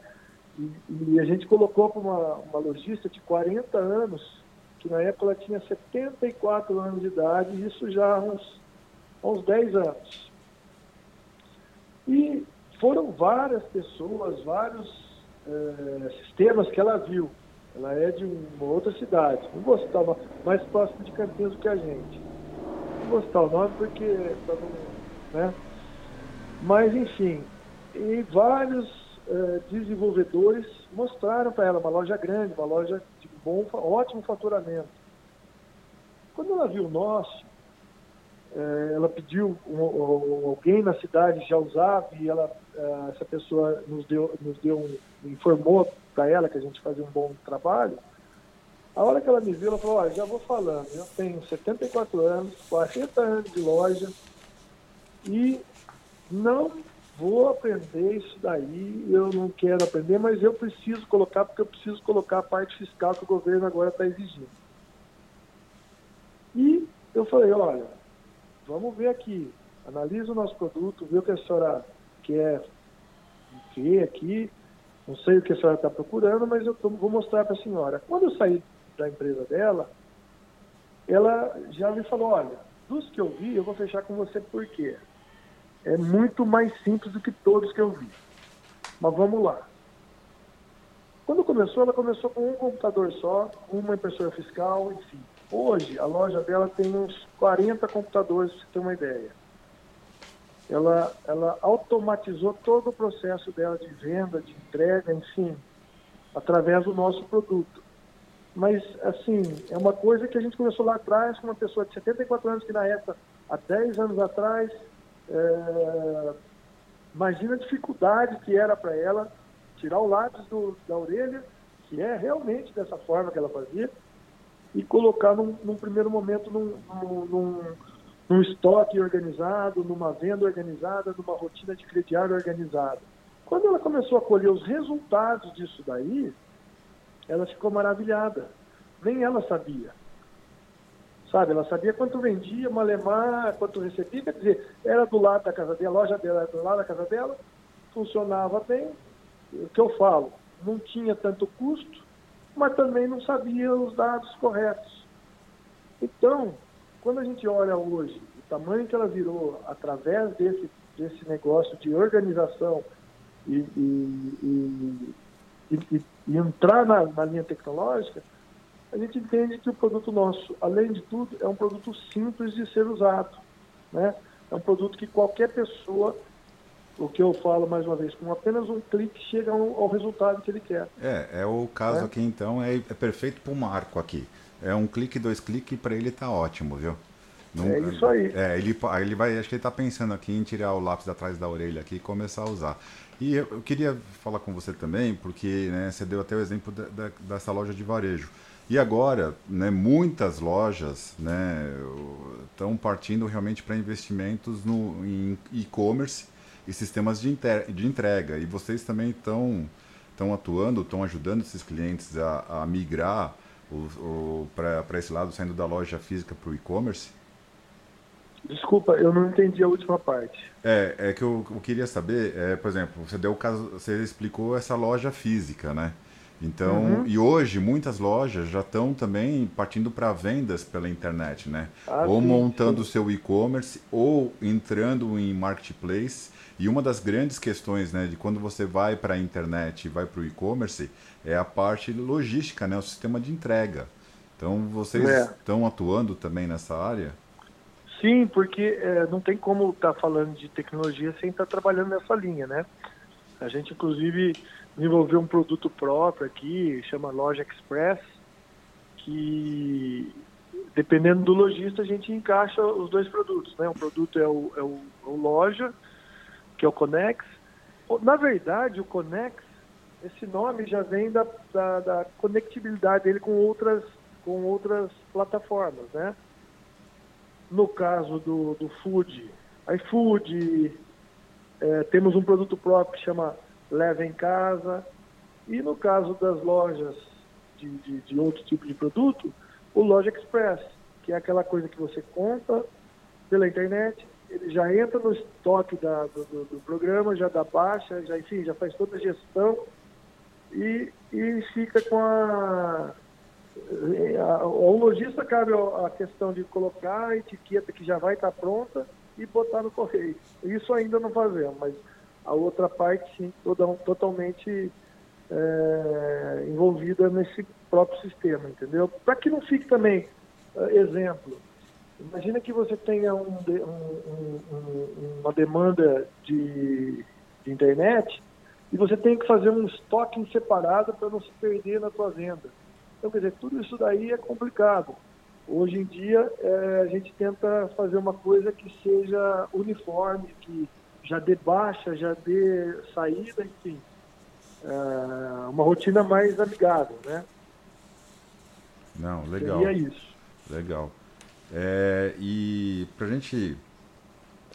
e, e a gente colocou para uma, uma lojista de 40 anos, que na época ela tinha 74 anos de idade, isso já há uns, uns 10 anos. E foram várias pessoas, vários é, sistemas que ela viu. Ela é de uma outra cidade. Não vou citar mais próximo de Campinas do que a gente. Não vou citar o nome porque não, né? Mas enfim, e vários eh, desenvolvedores mostraram para ela uma loja grande, uma loja de bom, ótimo faturamento. Quando ela viu o nosso, eh, ela pediu alguém na cidade já usava e ela, eh, essa pessoa nos deu, nos deu um, informou para ela que a gente fazia um bom trabalho. A hora que ela me viu, ela falou, olha, já vou falando, eu tenho 74 anos, 40 anos de loja e não vou aprender isso daí, eu não quero aprender, mas eu preciso colocar, porque eu preciso colocar a parte fiscal que o governo agora está exigindo. E eu falei, olha, vamos ver aqui, analisa o nosso produto, vê o que a senhora quer ver aqui, não sei o que a senhora está procurando, mas eu vou mostrar para a senhora. Quando eu saí da empresa dela, ela já me falou, olha, dos que eu vi, eu vou fechar com você por quê? É muito mais simples do que todos que eu vi. Mas vamos lá. Quando começou, ela começou com um computador só, uma impressora fiscal, enfim. Hoje, a loja dela tem uns 40 computadores, para você ter uma ideia ela, ela automatizou todo o processo dela de venda, de entrega, enfim, através do nosso produto. Mas, assim, é uma coisa que a gente começou lá atrás com uma pessoa de 74 anos que na época, há 10 anos atrás, é, imagina a dificuldade que era para ela tirar o lápis do, da orelha, que é realmente dessa forma que ela fazia, e colocar num, num primeiro momento num, num, num estoque organizado, numa venda organizada, numa rotina de crediário organizada. Quando ela começou a colher os resultados disso daí, ela ficou maravilhada. Nem ela sabia. Sabe, ela sabia quanto vendia, malemar, quanto recebia, quer dizer, era do lado da casa dela, a loja dela era do lado da casa dela, funcionava bem. O que eu falo, não tinha tanto custo, mas também não sabia os dados corretos. Então, quando a gente olha hoje o tamanho que ela virou através desse, desse negócio de organização e, e, e, e entrar na, na linha tecnológica, a gente entende que o produto nosso, além de tudo, é um produto simples de ser usado. Né? É um produto que qualquer pessoa, o que eu falo mais uma vez, com apenas um clique chega ao, ao resultado que ele quer. É, é o caso é? aqui então, é, é perfeito para o Marco aqui. É um clique, dois cliques, para ele tá ótimo, viu? Não, é isso aí. É, ele, ele vai, acho que ele está pensando aqui em tirar o lápis atrás da orelha aqui e começar a usar. E eu, eu queria falar com você também, porque né, você deu até o exemplo da, da, dessa loja de varejo. E agora, né, muitas lojas estão né, partindo realmente para investimentos no, em e-commerce e sistemas de, de entrega. E vocês também estão atuando, estão ajudando esses clientes a, a migrar para esse lado, saindo da loja física para o e-commerce? Desculpa, eu não entendi a última parte. É, é que eu, eu queria saber, é, por exemplo, você deu o caso, você explicou essa loja física, né? Então, uhum. e hoje muitas lojas já estão também partindo para vendas pela internet, né? Ah, ou sim, montando o seu e-commerce ou entrando em marketplace. E uma das grandes questões, né, de quando você vai para a internet e vai para o e-commerce é a parte logística, né, o sistema de entrega. Então, vocês é. estão atuando também nessa área? Sim, porque é, não tem como estar tá falando de tecnologia sem estar tá trabalhando nessa linha, né? A gente, inclusive, desenvolveu um produto próprio aqui, chama Loja Express, que dependendo do lojista, a gente encaixa os dois produtos. Né? Um produto é o, é o, é o loja, que é o Conex. Na verdade, o Conex, esse nome já vem da, da, da conectividade dele com outras, com outras plataformas. Né? No caso do, do Food, iFood, é, temos um produto próprio que chama Leva em Casa. E no caso das lojas de, de, de outro tipo de produto, o Loja Express, que é aquela coisa que você compra pela internet, ele já entra no estoque da, do, do, do, programa, já dá baixa, já, enfim, já faz toda a gestão e, e fica com a, a, O lojista cabe a questão de colocar a etiqueta que já vai estar pronta e botar no correio. Isso ainda não fazemos, mas a outra parte sim, toda, totalmente é, envolvida nesse próprio sistema, entendeu? Para que não fique também, uh, exemplo, imagina que você tenha um, um, um, uma demanda de, de, internet e você tem que fazer um estoque separado para não se perder na sua venda. Então, quer dizer, tudo isso daí é complicado. Hoje em dia, é, a gente tenta fazer uma coisa que seja uniforme, que já dê baixa, já dê saída, enfim. É uma rotina mais amigável, né? Não, legal. Seria isso. Legal. É, e para a gente.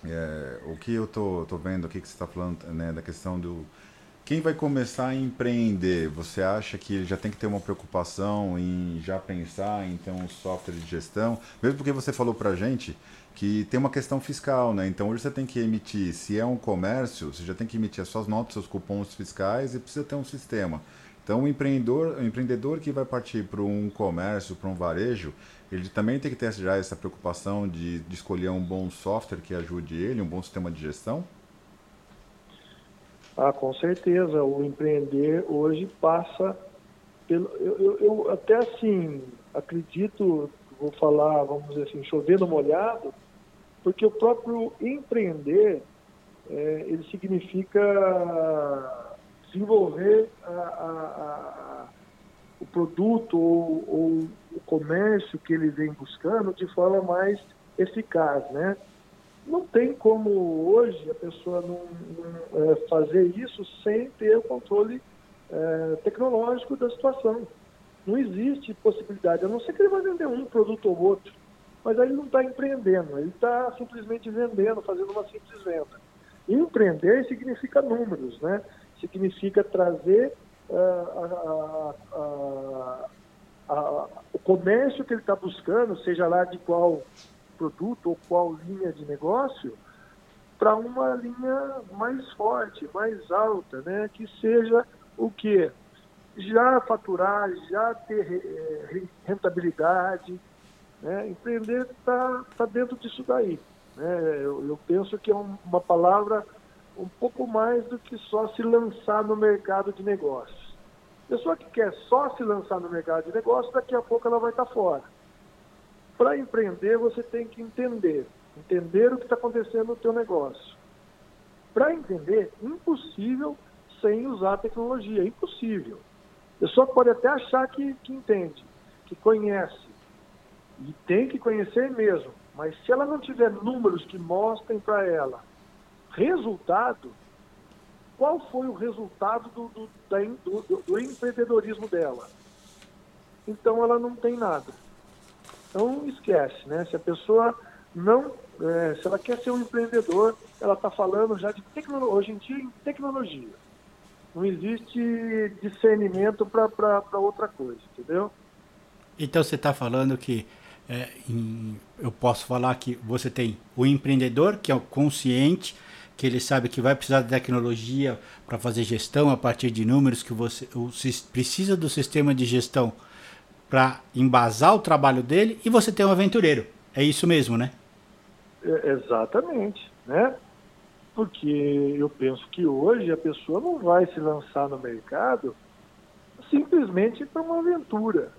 É, o que eu tô, tô vendo aqui que você está falando né, da questão do. Quem vai começar a empreender, você acha que já tem que ter uma preocupação em já pensar em ter um software de gestão? Mesmo porque você falou para gente que tem uma questão fiscal, né? Então hoje você tem que emitir, se é um comércio, você já tem que emitir as suas notas, seus cupons fiscais e precisa ter um sistema. Então, o empreendedor, o empreendedor que vai partir para um comércio, para um varejo, ele também tem que ter já essa preocupação de, de escolher um bom software que ajude ele, um bom sistema de gestão? Ah, com certeza. O empreender hoje passa pelo. Eu, eu, eu até assim acredito, vou falar, vamos dizer assim, chovendo molhado, porque o próprio empreender é, ele significa desenvolver a, a, a, o produto ou, ou, o comércio que ele vem buscando de forma mais eficaz, né? Não tem como hoje a pessoa não, não é, fazer isso sem ter o controle é, tecnológico da situação. Não existe possibilidade, a não ser que ele vai vender um produto ou outro, mas aí ele não está empreendendo, ele está simplesmente vendendo, fazendo uma simples venda. empreender significa números, né? significa trazer uh, a, a, a, o comércio que ele está buscando, seja lá de qual produto ou qual linha de negócio, para uma linha mais forte, mais alta, né? que seja o que? Já faturar, já ter eh, rentabilidade. Né? Empreender está tá dentro disso daí. Né? Eu, eu penso que é uma palavra um pouco mais do que só se lançar no mercado de negócios. Pessoa que quer só se lançar no mercado de negócios, daqui a pouco ela vai estar fora. Para empreender, você tem que entender, entender o que está acontecendo no teu negócio. Para entender, impossível sem usar tecnologia, impossível. A pessoa pode até achar que, que entende, que conhece, e tem que conhecer mesmo, mas se ela não tiver números que mostrem para ela resultado, qual foi o resultado do, do, do, do empreendedorismo dela? Então ela não tem nada. Então esquece, né? Se a pessoa não, é, se ela quer ser um empreendedor, ela está falando já de tecnologia, hoje em dia em tecnologia. Não existe discernimento para outra coisa, entendeu? Então você está falando que é, em, eu posso falar que você tem o empreendedor, que é o consciente, que ele sabe que vai precisar de tecnologia para fazer gestão a partir de números, que você o, precisa do sistema de gestão para embasar o trabalho dele, e você tem um aventureiro. É isso mesmo, né? É, exatamente, né? Porque eu penso que hoje a pessoa não vai se lançar no mercado simplesmente para uma aventura.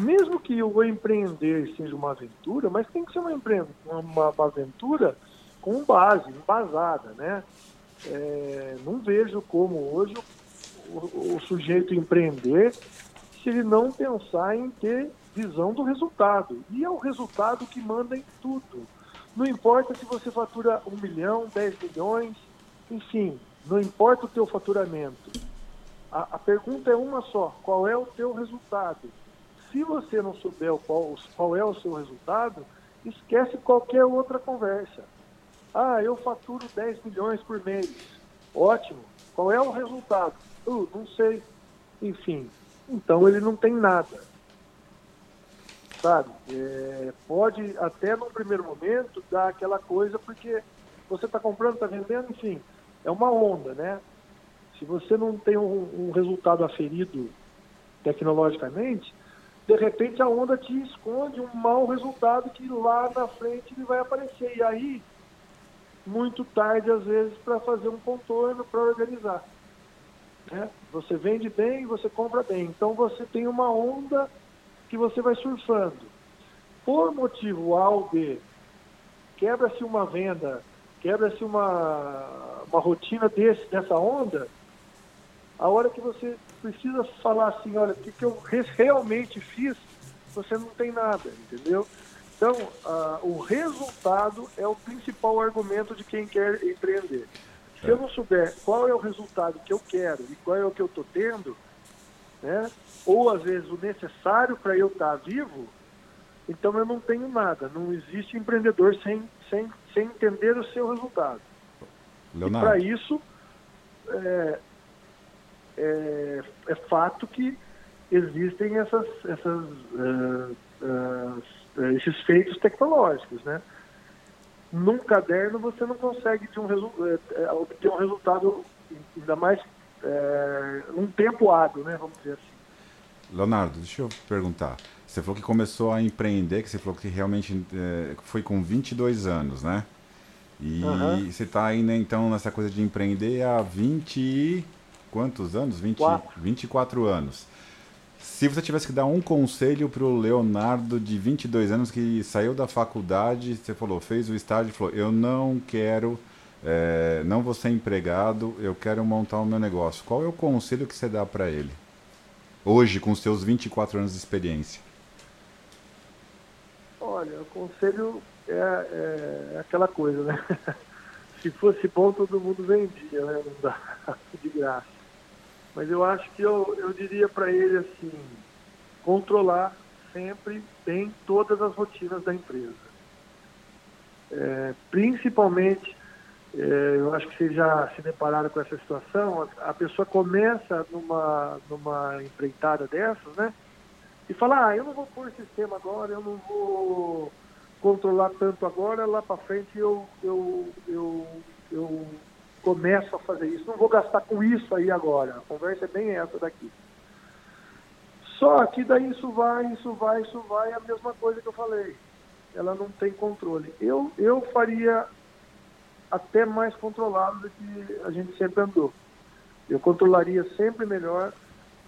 Mesmo que o empreender seja uma aventura, mas tem que ser uma, uma, uma aventura com base, embasada, né? É, não vejo como hoje o, o, o, sujeito empreender se ele não pensar em ter visão do resultado. E é o resultado que manda em tudo. Não importa se você fatura um milhão, 10 milhões, enfim, não importa o teu faturamento. A, a pergunta é uma só, qual é o teu resultado? Se você não souber qual, qual é o seu resultado, esquece qualquer outra conversa. Ah, eu faturo 10 milhões por mês. Ótimo. Qual é o resultado? Uh, não sei. Enfim, então ele não tem nada. Sabe? É, pode até no primeiro momento dar aquela coisa, porque você está comprando, está vendendo, enfim, é uma onda, né? Se você não tem um, um resultado aferido tecnologicamente, de repente a onda te esconde um mau resultado que lá na frente ele vai aparecer. E aí, muito tarde às vezes, para fazer um contorno, para organizar. Né? Você vende bem, você compra bem. Então você tem uma onda que você vai surfando. Por motivo A ou B, quebra-se uma venda, quebra-se uma, uma rotina desse, dessa onda, a hora que você precisa falar assim, olha, o que, que eu realmente fiz, você não tem nada, entendeu? Então, o resultado é o principal argumento de quem quer empreender. Se eu não souber qual é o resultado que eu quero e qual é o que eu estou tendo, né, ou às vezes o necessário para eu estar tá vivo, então eu não tenho nada. Não existe empreendedor sem, sem, sem entender o seu resultado. Leonardo. E para isso, é, é, é, fato que existem essas, essas, uh, uh, esses feitos tecnológicos, né? Num caderno você não consegue um, é, obter um resultado ainda mais é, num tempo hábil, né? Vamos dizer assim. Leonardo, deixa eu perguntar. Você falou que começou a empreender, que você falou que realmente é, foi com 22 anos, né? E uhum. você está ainda então nessa coisa de empreender há 20 quantos anos? 20, 24 anos. Se você tivesse que dar um conselho para o Leonardo de 22 anos que saiu da faculdade, você falou, fez o estágio, falou, eu não quero, é, não vou ser empregado, eu quero montar o meu negócio. Qual é o conselho que você dá para ele? Hoje, com seus 24 anos de experiência. Olha, o conselho é, é, é aquela coisa, né? *laughs* Se fosse bom, todo mundo vendia, né? Não dá *laughs* de graça. Mas eu acho que eu, eu diria para ele assim, controlar sempre bem todas as rotinas da empresa. É, principalmente, é, eu acho que vocês já se depararam com essa situação, a, a, pessoa começa numa, numa empreitada dessas, né? E fala, ah, eu não vou pôr sistema agora, eu não vou controlar tanto agora, lá para frente eu, eu, eu, eu começo a fazer isso. Não vou gastar com isso aí agora. A conversa é bem essa daqui. Só que daí isso vai, isso vai, isso vai, é a mesma coisa que eu falei. Ela não tem controle. Eu, eu faria até mais controlado do que a gente sempre andou. Eu controlaria sempre melhor.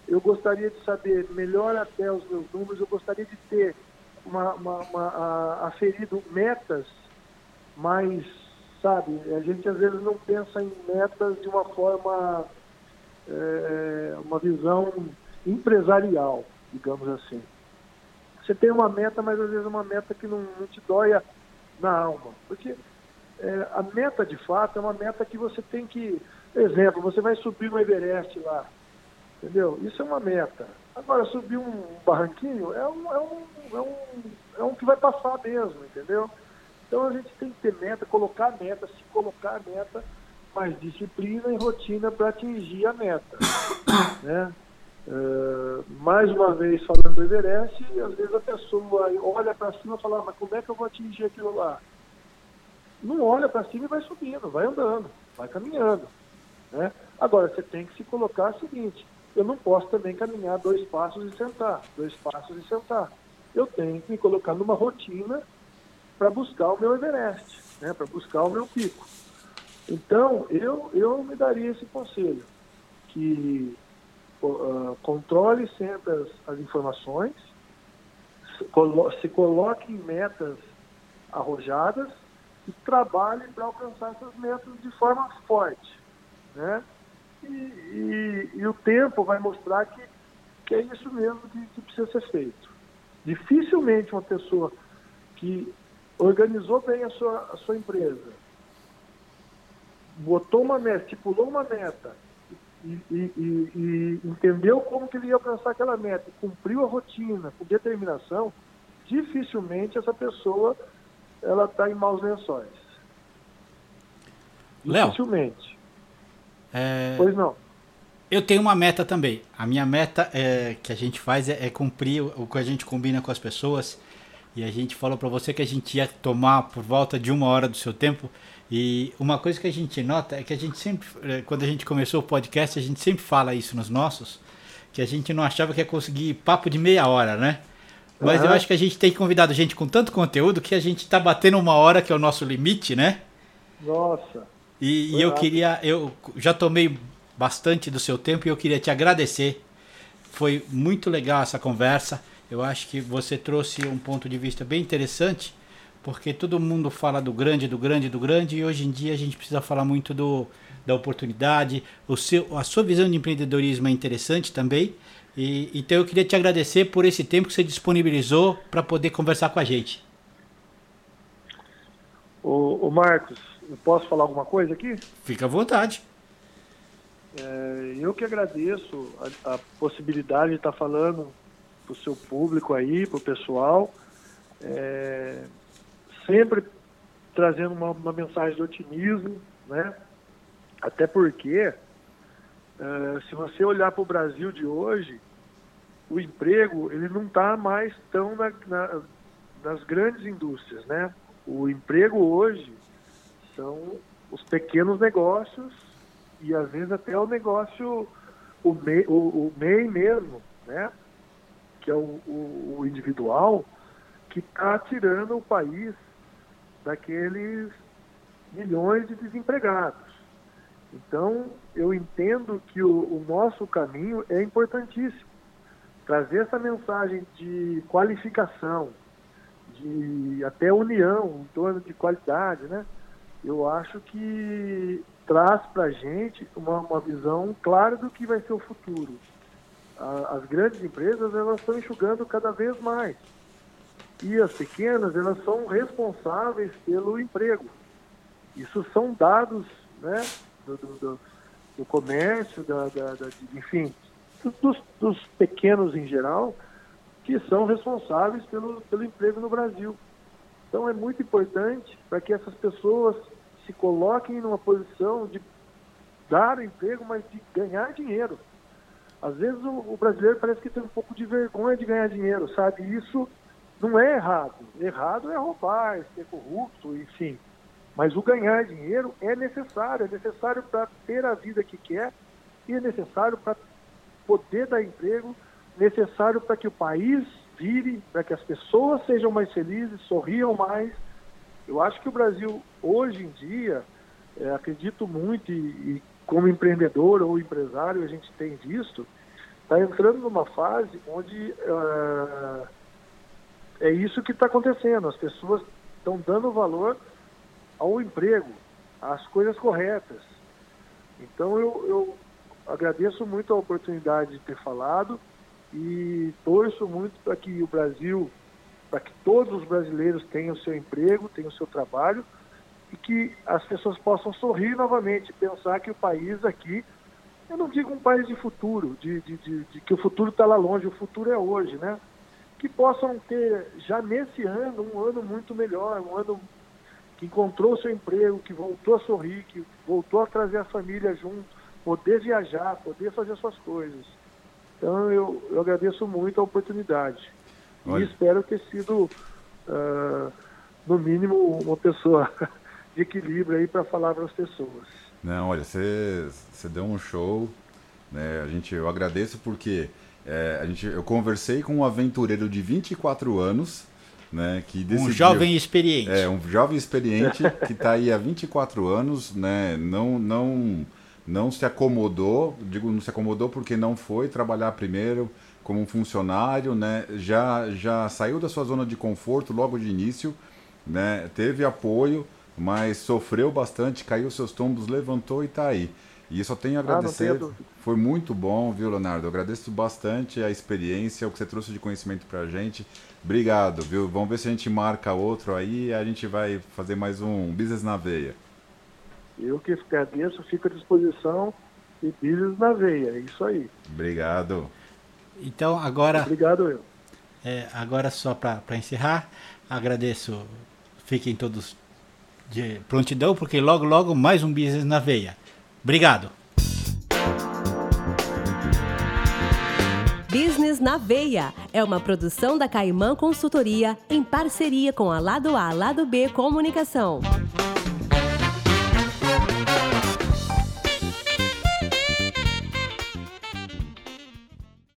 Eu gostaria de saber melhor até os meus números. Eu gostaria de ter uma, uma, uma aferido metas mais sabe? A gente às vezes não pensa em metas de uma forma, é, uma visão empresarial, digamos assim. Você tem uma meta, mas às vezes é uma meta que não, não te dói na alma. Porque é, a meta de fato é uma meta que você tem que. Exemplo, você vai subir no Everest lá. Entendeu? Isso é uma meta. Agora, subir um barranquinho é um, é um, é um, é um que vai passar mesmo, entendeu? Então a gente tem que ter meta, colocar meta, se colocar meta, mais disciplina e rotina para atingir a meta. *coughs* né? Uh, mais uma vez falando do Everest, às vezes a pessoa olha para cima e fala, ah, mas como é que eu vou atingir aquilo lá? Não olha para cima e vai subindo, vai andando, vai caminhando. Né? Agora, você tem que se colocar o seguinte, eu não posso também caminhar dois passos e sentar, dois passos e sentar. Eu tenho que me colocar numa rotina para buscar o meu Everest, né, para buscar o meu pico. Então, eu, eu me daria esse conselho, que uh, controle sempre as, as informações, se, colo se coloque em metas arrojadas e trabalhe para alcançar essas metas de forma forte. Né? E, e, e, o tempo vai mostrar que, que é isso mesmo que, que precisa ser feito. Dificilmente uma pessoa que organizou bem a sua, a sua empresa, botou uma meta, estipulou uma meta e, e, e, e, entendeu como que ele ia alcançar aquela meta, cumpriu a rotina com determinação, dificilmente essa pessoa ela está em maus lençóis. Léo, dificilmente. É... Pois não. Eu tenho uma meta também. A minha meta é, que a gente faz é, é cumprir o, o que a gente combina com as pessoas. E a gente falou para você que a gente ia tomar por volta de uma hora do seu tempo. E uma coisa que a gente nota é que a gente sempre, é, quando a gente começou o podcast, a gente sempre fala isso nos nossos, que a gente não achava que ia conseguir papo de meia hora, né? Mas uhum. eu acho que a gente tem convidado gente com tanto conteúdo que a gente está batendo uma hora, que é o nosso limite, né? Nossa. E, e eu queria, eu já tomei bastante do seu tempo e eu queria te agradecer. Foi muito legal essa conversa. Eu acho que você trouxe um ponto de vista bem interessante, porque todo mundo fala do grande, do grande, do grande, e hoje em dia a gente precisa falar muito do, da oportunidade. O seu, a sua visão de empreendedorismo é interessante também. E, então eu queria te agradecer por esse tempo que você disponibilizou para poder conversar com a gente. O, o Marcos, eu posso falar alguma coisa aqui? Fica à vontade. É, eu que agradeço a, a, possibilidade de estar falando para o seu público aí, para o pessoal, é, sempre trazendo uma, uma, mensagem de otimismo, né? Até porque, é, se você olhar para o Brasil de hoje, o emprego ele não está mais tão na, na, nas grandes indústrias, né? O emprego hoje são os pequenos negócios e às vezes até o negócio, o MEI, o, o MEI mesmo, né? Que é o, o, o individual, que está tirando o país daqueles milhões de desempregados. Então, eu entendo que o, o, nosso caminho é importantíssimo. Trazer essa mensagem de qualificação, de até união em torno de qualidade, né? Eu acho que traz para a gente uma, uma visão clara do que vai ser o futuro. A, as grandes empresas elas estão enxugando cada vez mais e as pequenas elas são responsáveis pelo emprego. Isso são dados, né, do, do, do comércio, da, da, da, enfim, dos, dos pequenos em geral, que são responsáveis pelo, pelo emprego no Brasil. Então é muito importante para que essas pessoas se coloquem numa posição de dar emprego, mas de ganhar dinheiro. Às vezes o, o, brasileiro parece que tem um pouco de vergonha de ganhar dinheiro, sabe? Isso não é errado. Errado é roubar, é ser corrupto, enfim. Mas o ganhar dinheiro é necessário, é necessário para ter a vida que quer e é necessário para poder dar emprego, necessário para que o país vire, para que as pessoas sejam mais felizes, sorriam mais eu acho que o Brasil, hoje em dia, é, acredito muito, e, e, como empreendedor ou empresário, a gente tem visto, está entrando numa fase onde uh, é isso que está acontecendo. As pessoas estão dando valor ao emprego, às coisas corretas. Então eu, eu agradeço muito a oportunidade de ter falado e torço muito para que o Brasil para que todos os brasileiros tenham o seu emprego, tenham o seu trabalho e que as pessoas possam sorrir novamente, pensar que o país aqui, eu não digo um país de futuro, de, de, de, de que o futuro está lá longe, o futuro é hoje, né? Que possam ter já nesse ano um ano muito melhor, um ano que encontrou seu emprego, que voltou a sorrir, que voltou a trazer a família junto, poder viajar, poder fazer suas coisas. Então eu, eu agradeço muito a oportunidade. Olha. E espero ter sido, uh, no mínimo, uma pessoa de equilíbrio aí para falar para as pessoas. Não, olha, você deu um show. Né? A gente, eu agradeço porque é, a gente, eu conversei com um aventureiro de 24 anos. Né, que decidiu, um jovem experiente. É, um jovem experiente *laughs* que está aí há 24 anos, né, não, não, não se acomodou, digo não se acomodou porque não foi trabalhar primeiro, como um funcionário, né? Já, já saiu da sua zona de conforto logo de início, né? Teve apoio, mas sofreu bastante, caiu seus tombos, levantou e está aí. E só tenho a agradecer. Ah, Foi muito bom, viu, Leonardo? Eu agradeço bastante a experiência, o que você trouxe de conhecimento para a gente. Obrigado, viu? Vamos ver se a gente marca outro aí e a gente vai fazer mais um Business na Veia. Eu que agradeço, fico à disposição e business na veia, é isso aí. Obrigado. Então, agora. Obrigado, eu. É, agora, só para encerrar, agradeço. Fiquem todos de prontidão, porque logo, logo mais um business na veia. Obrigado. Business na Veia é uma produção da Caimã Consultoria em parceria com a Lado A Lado B Comunicação.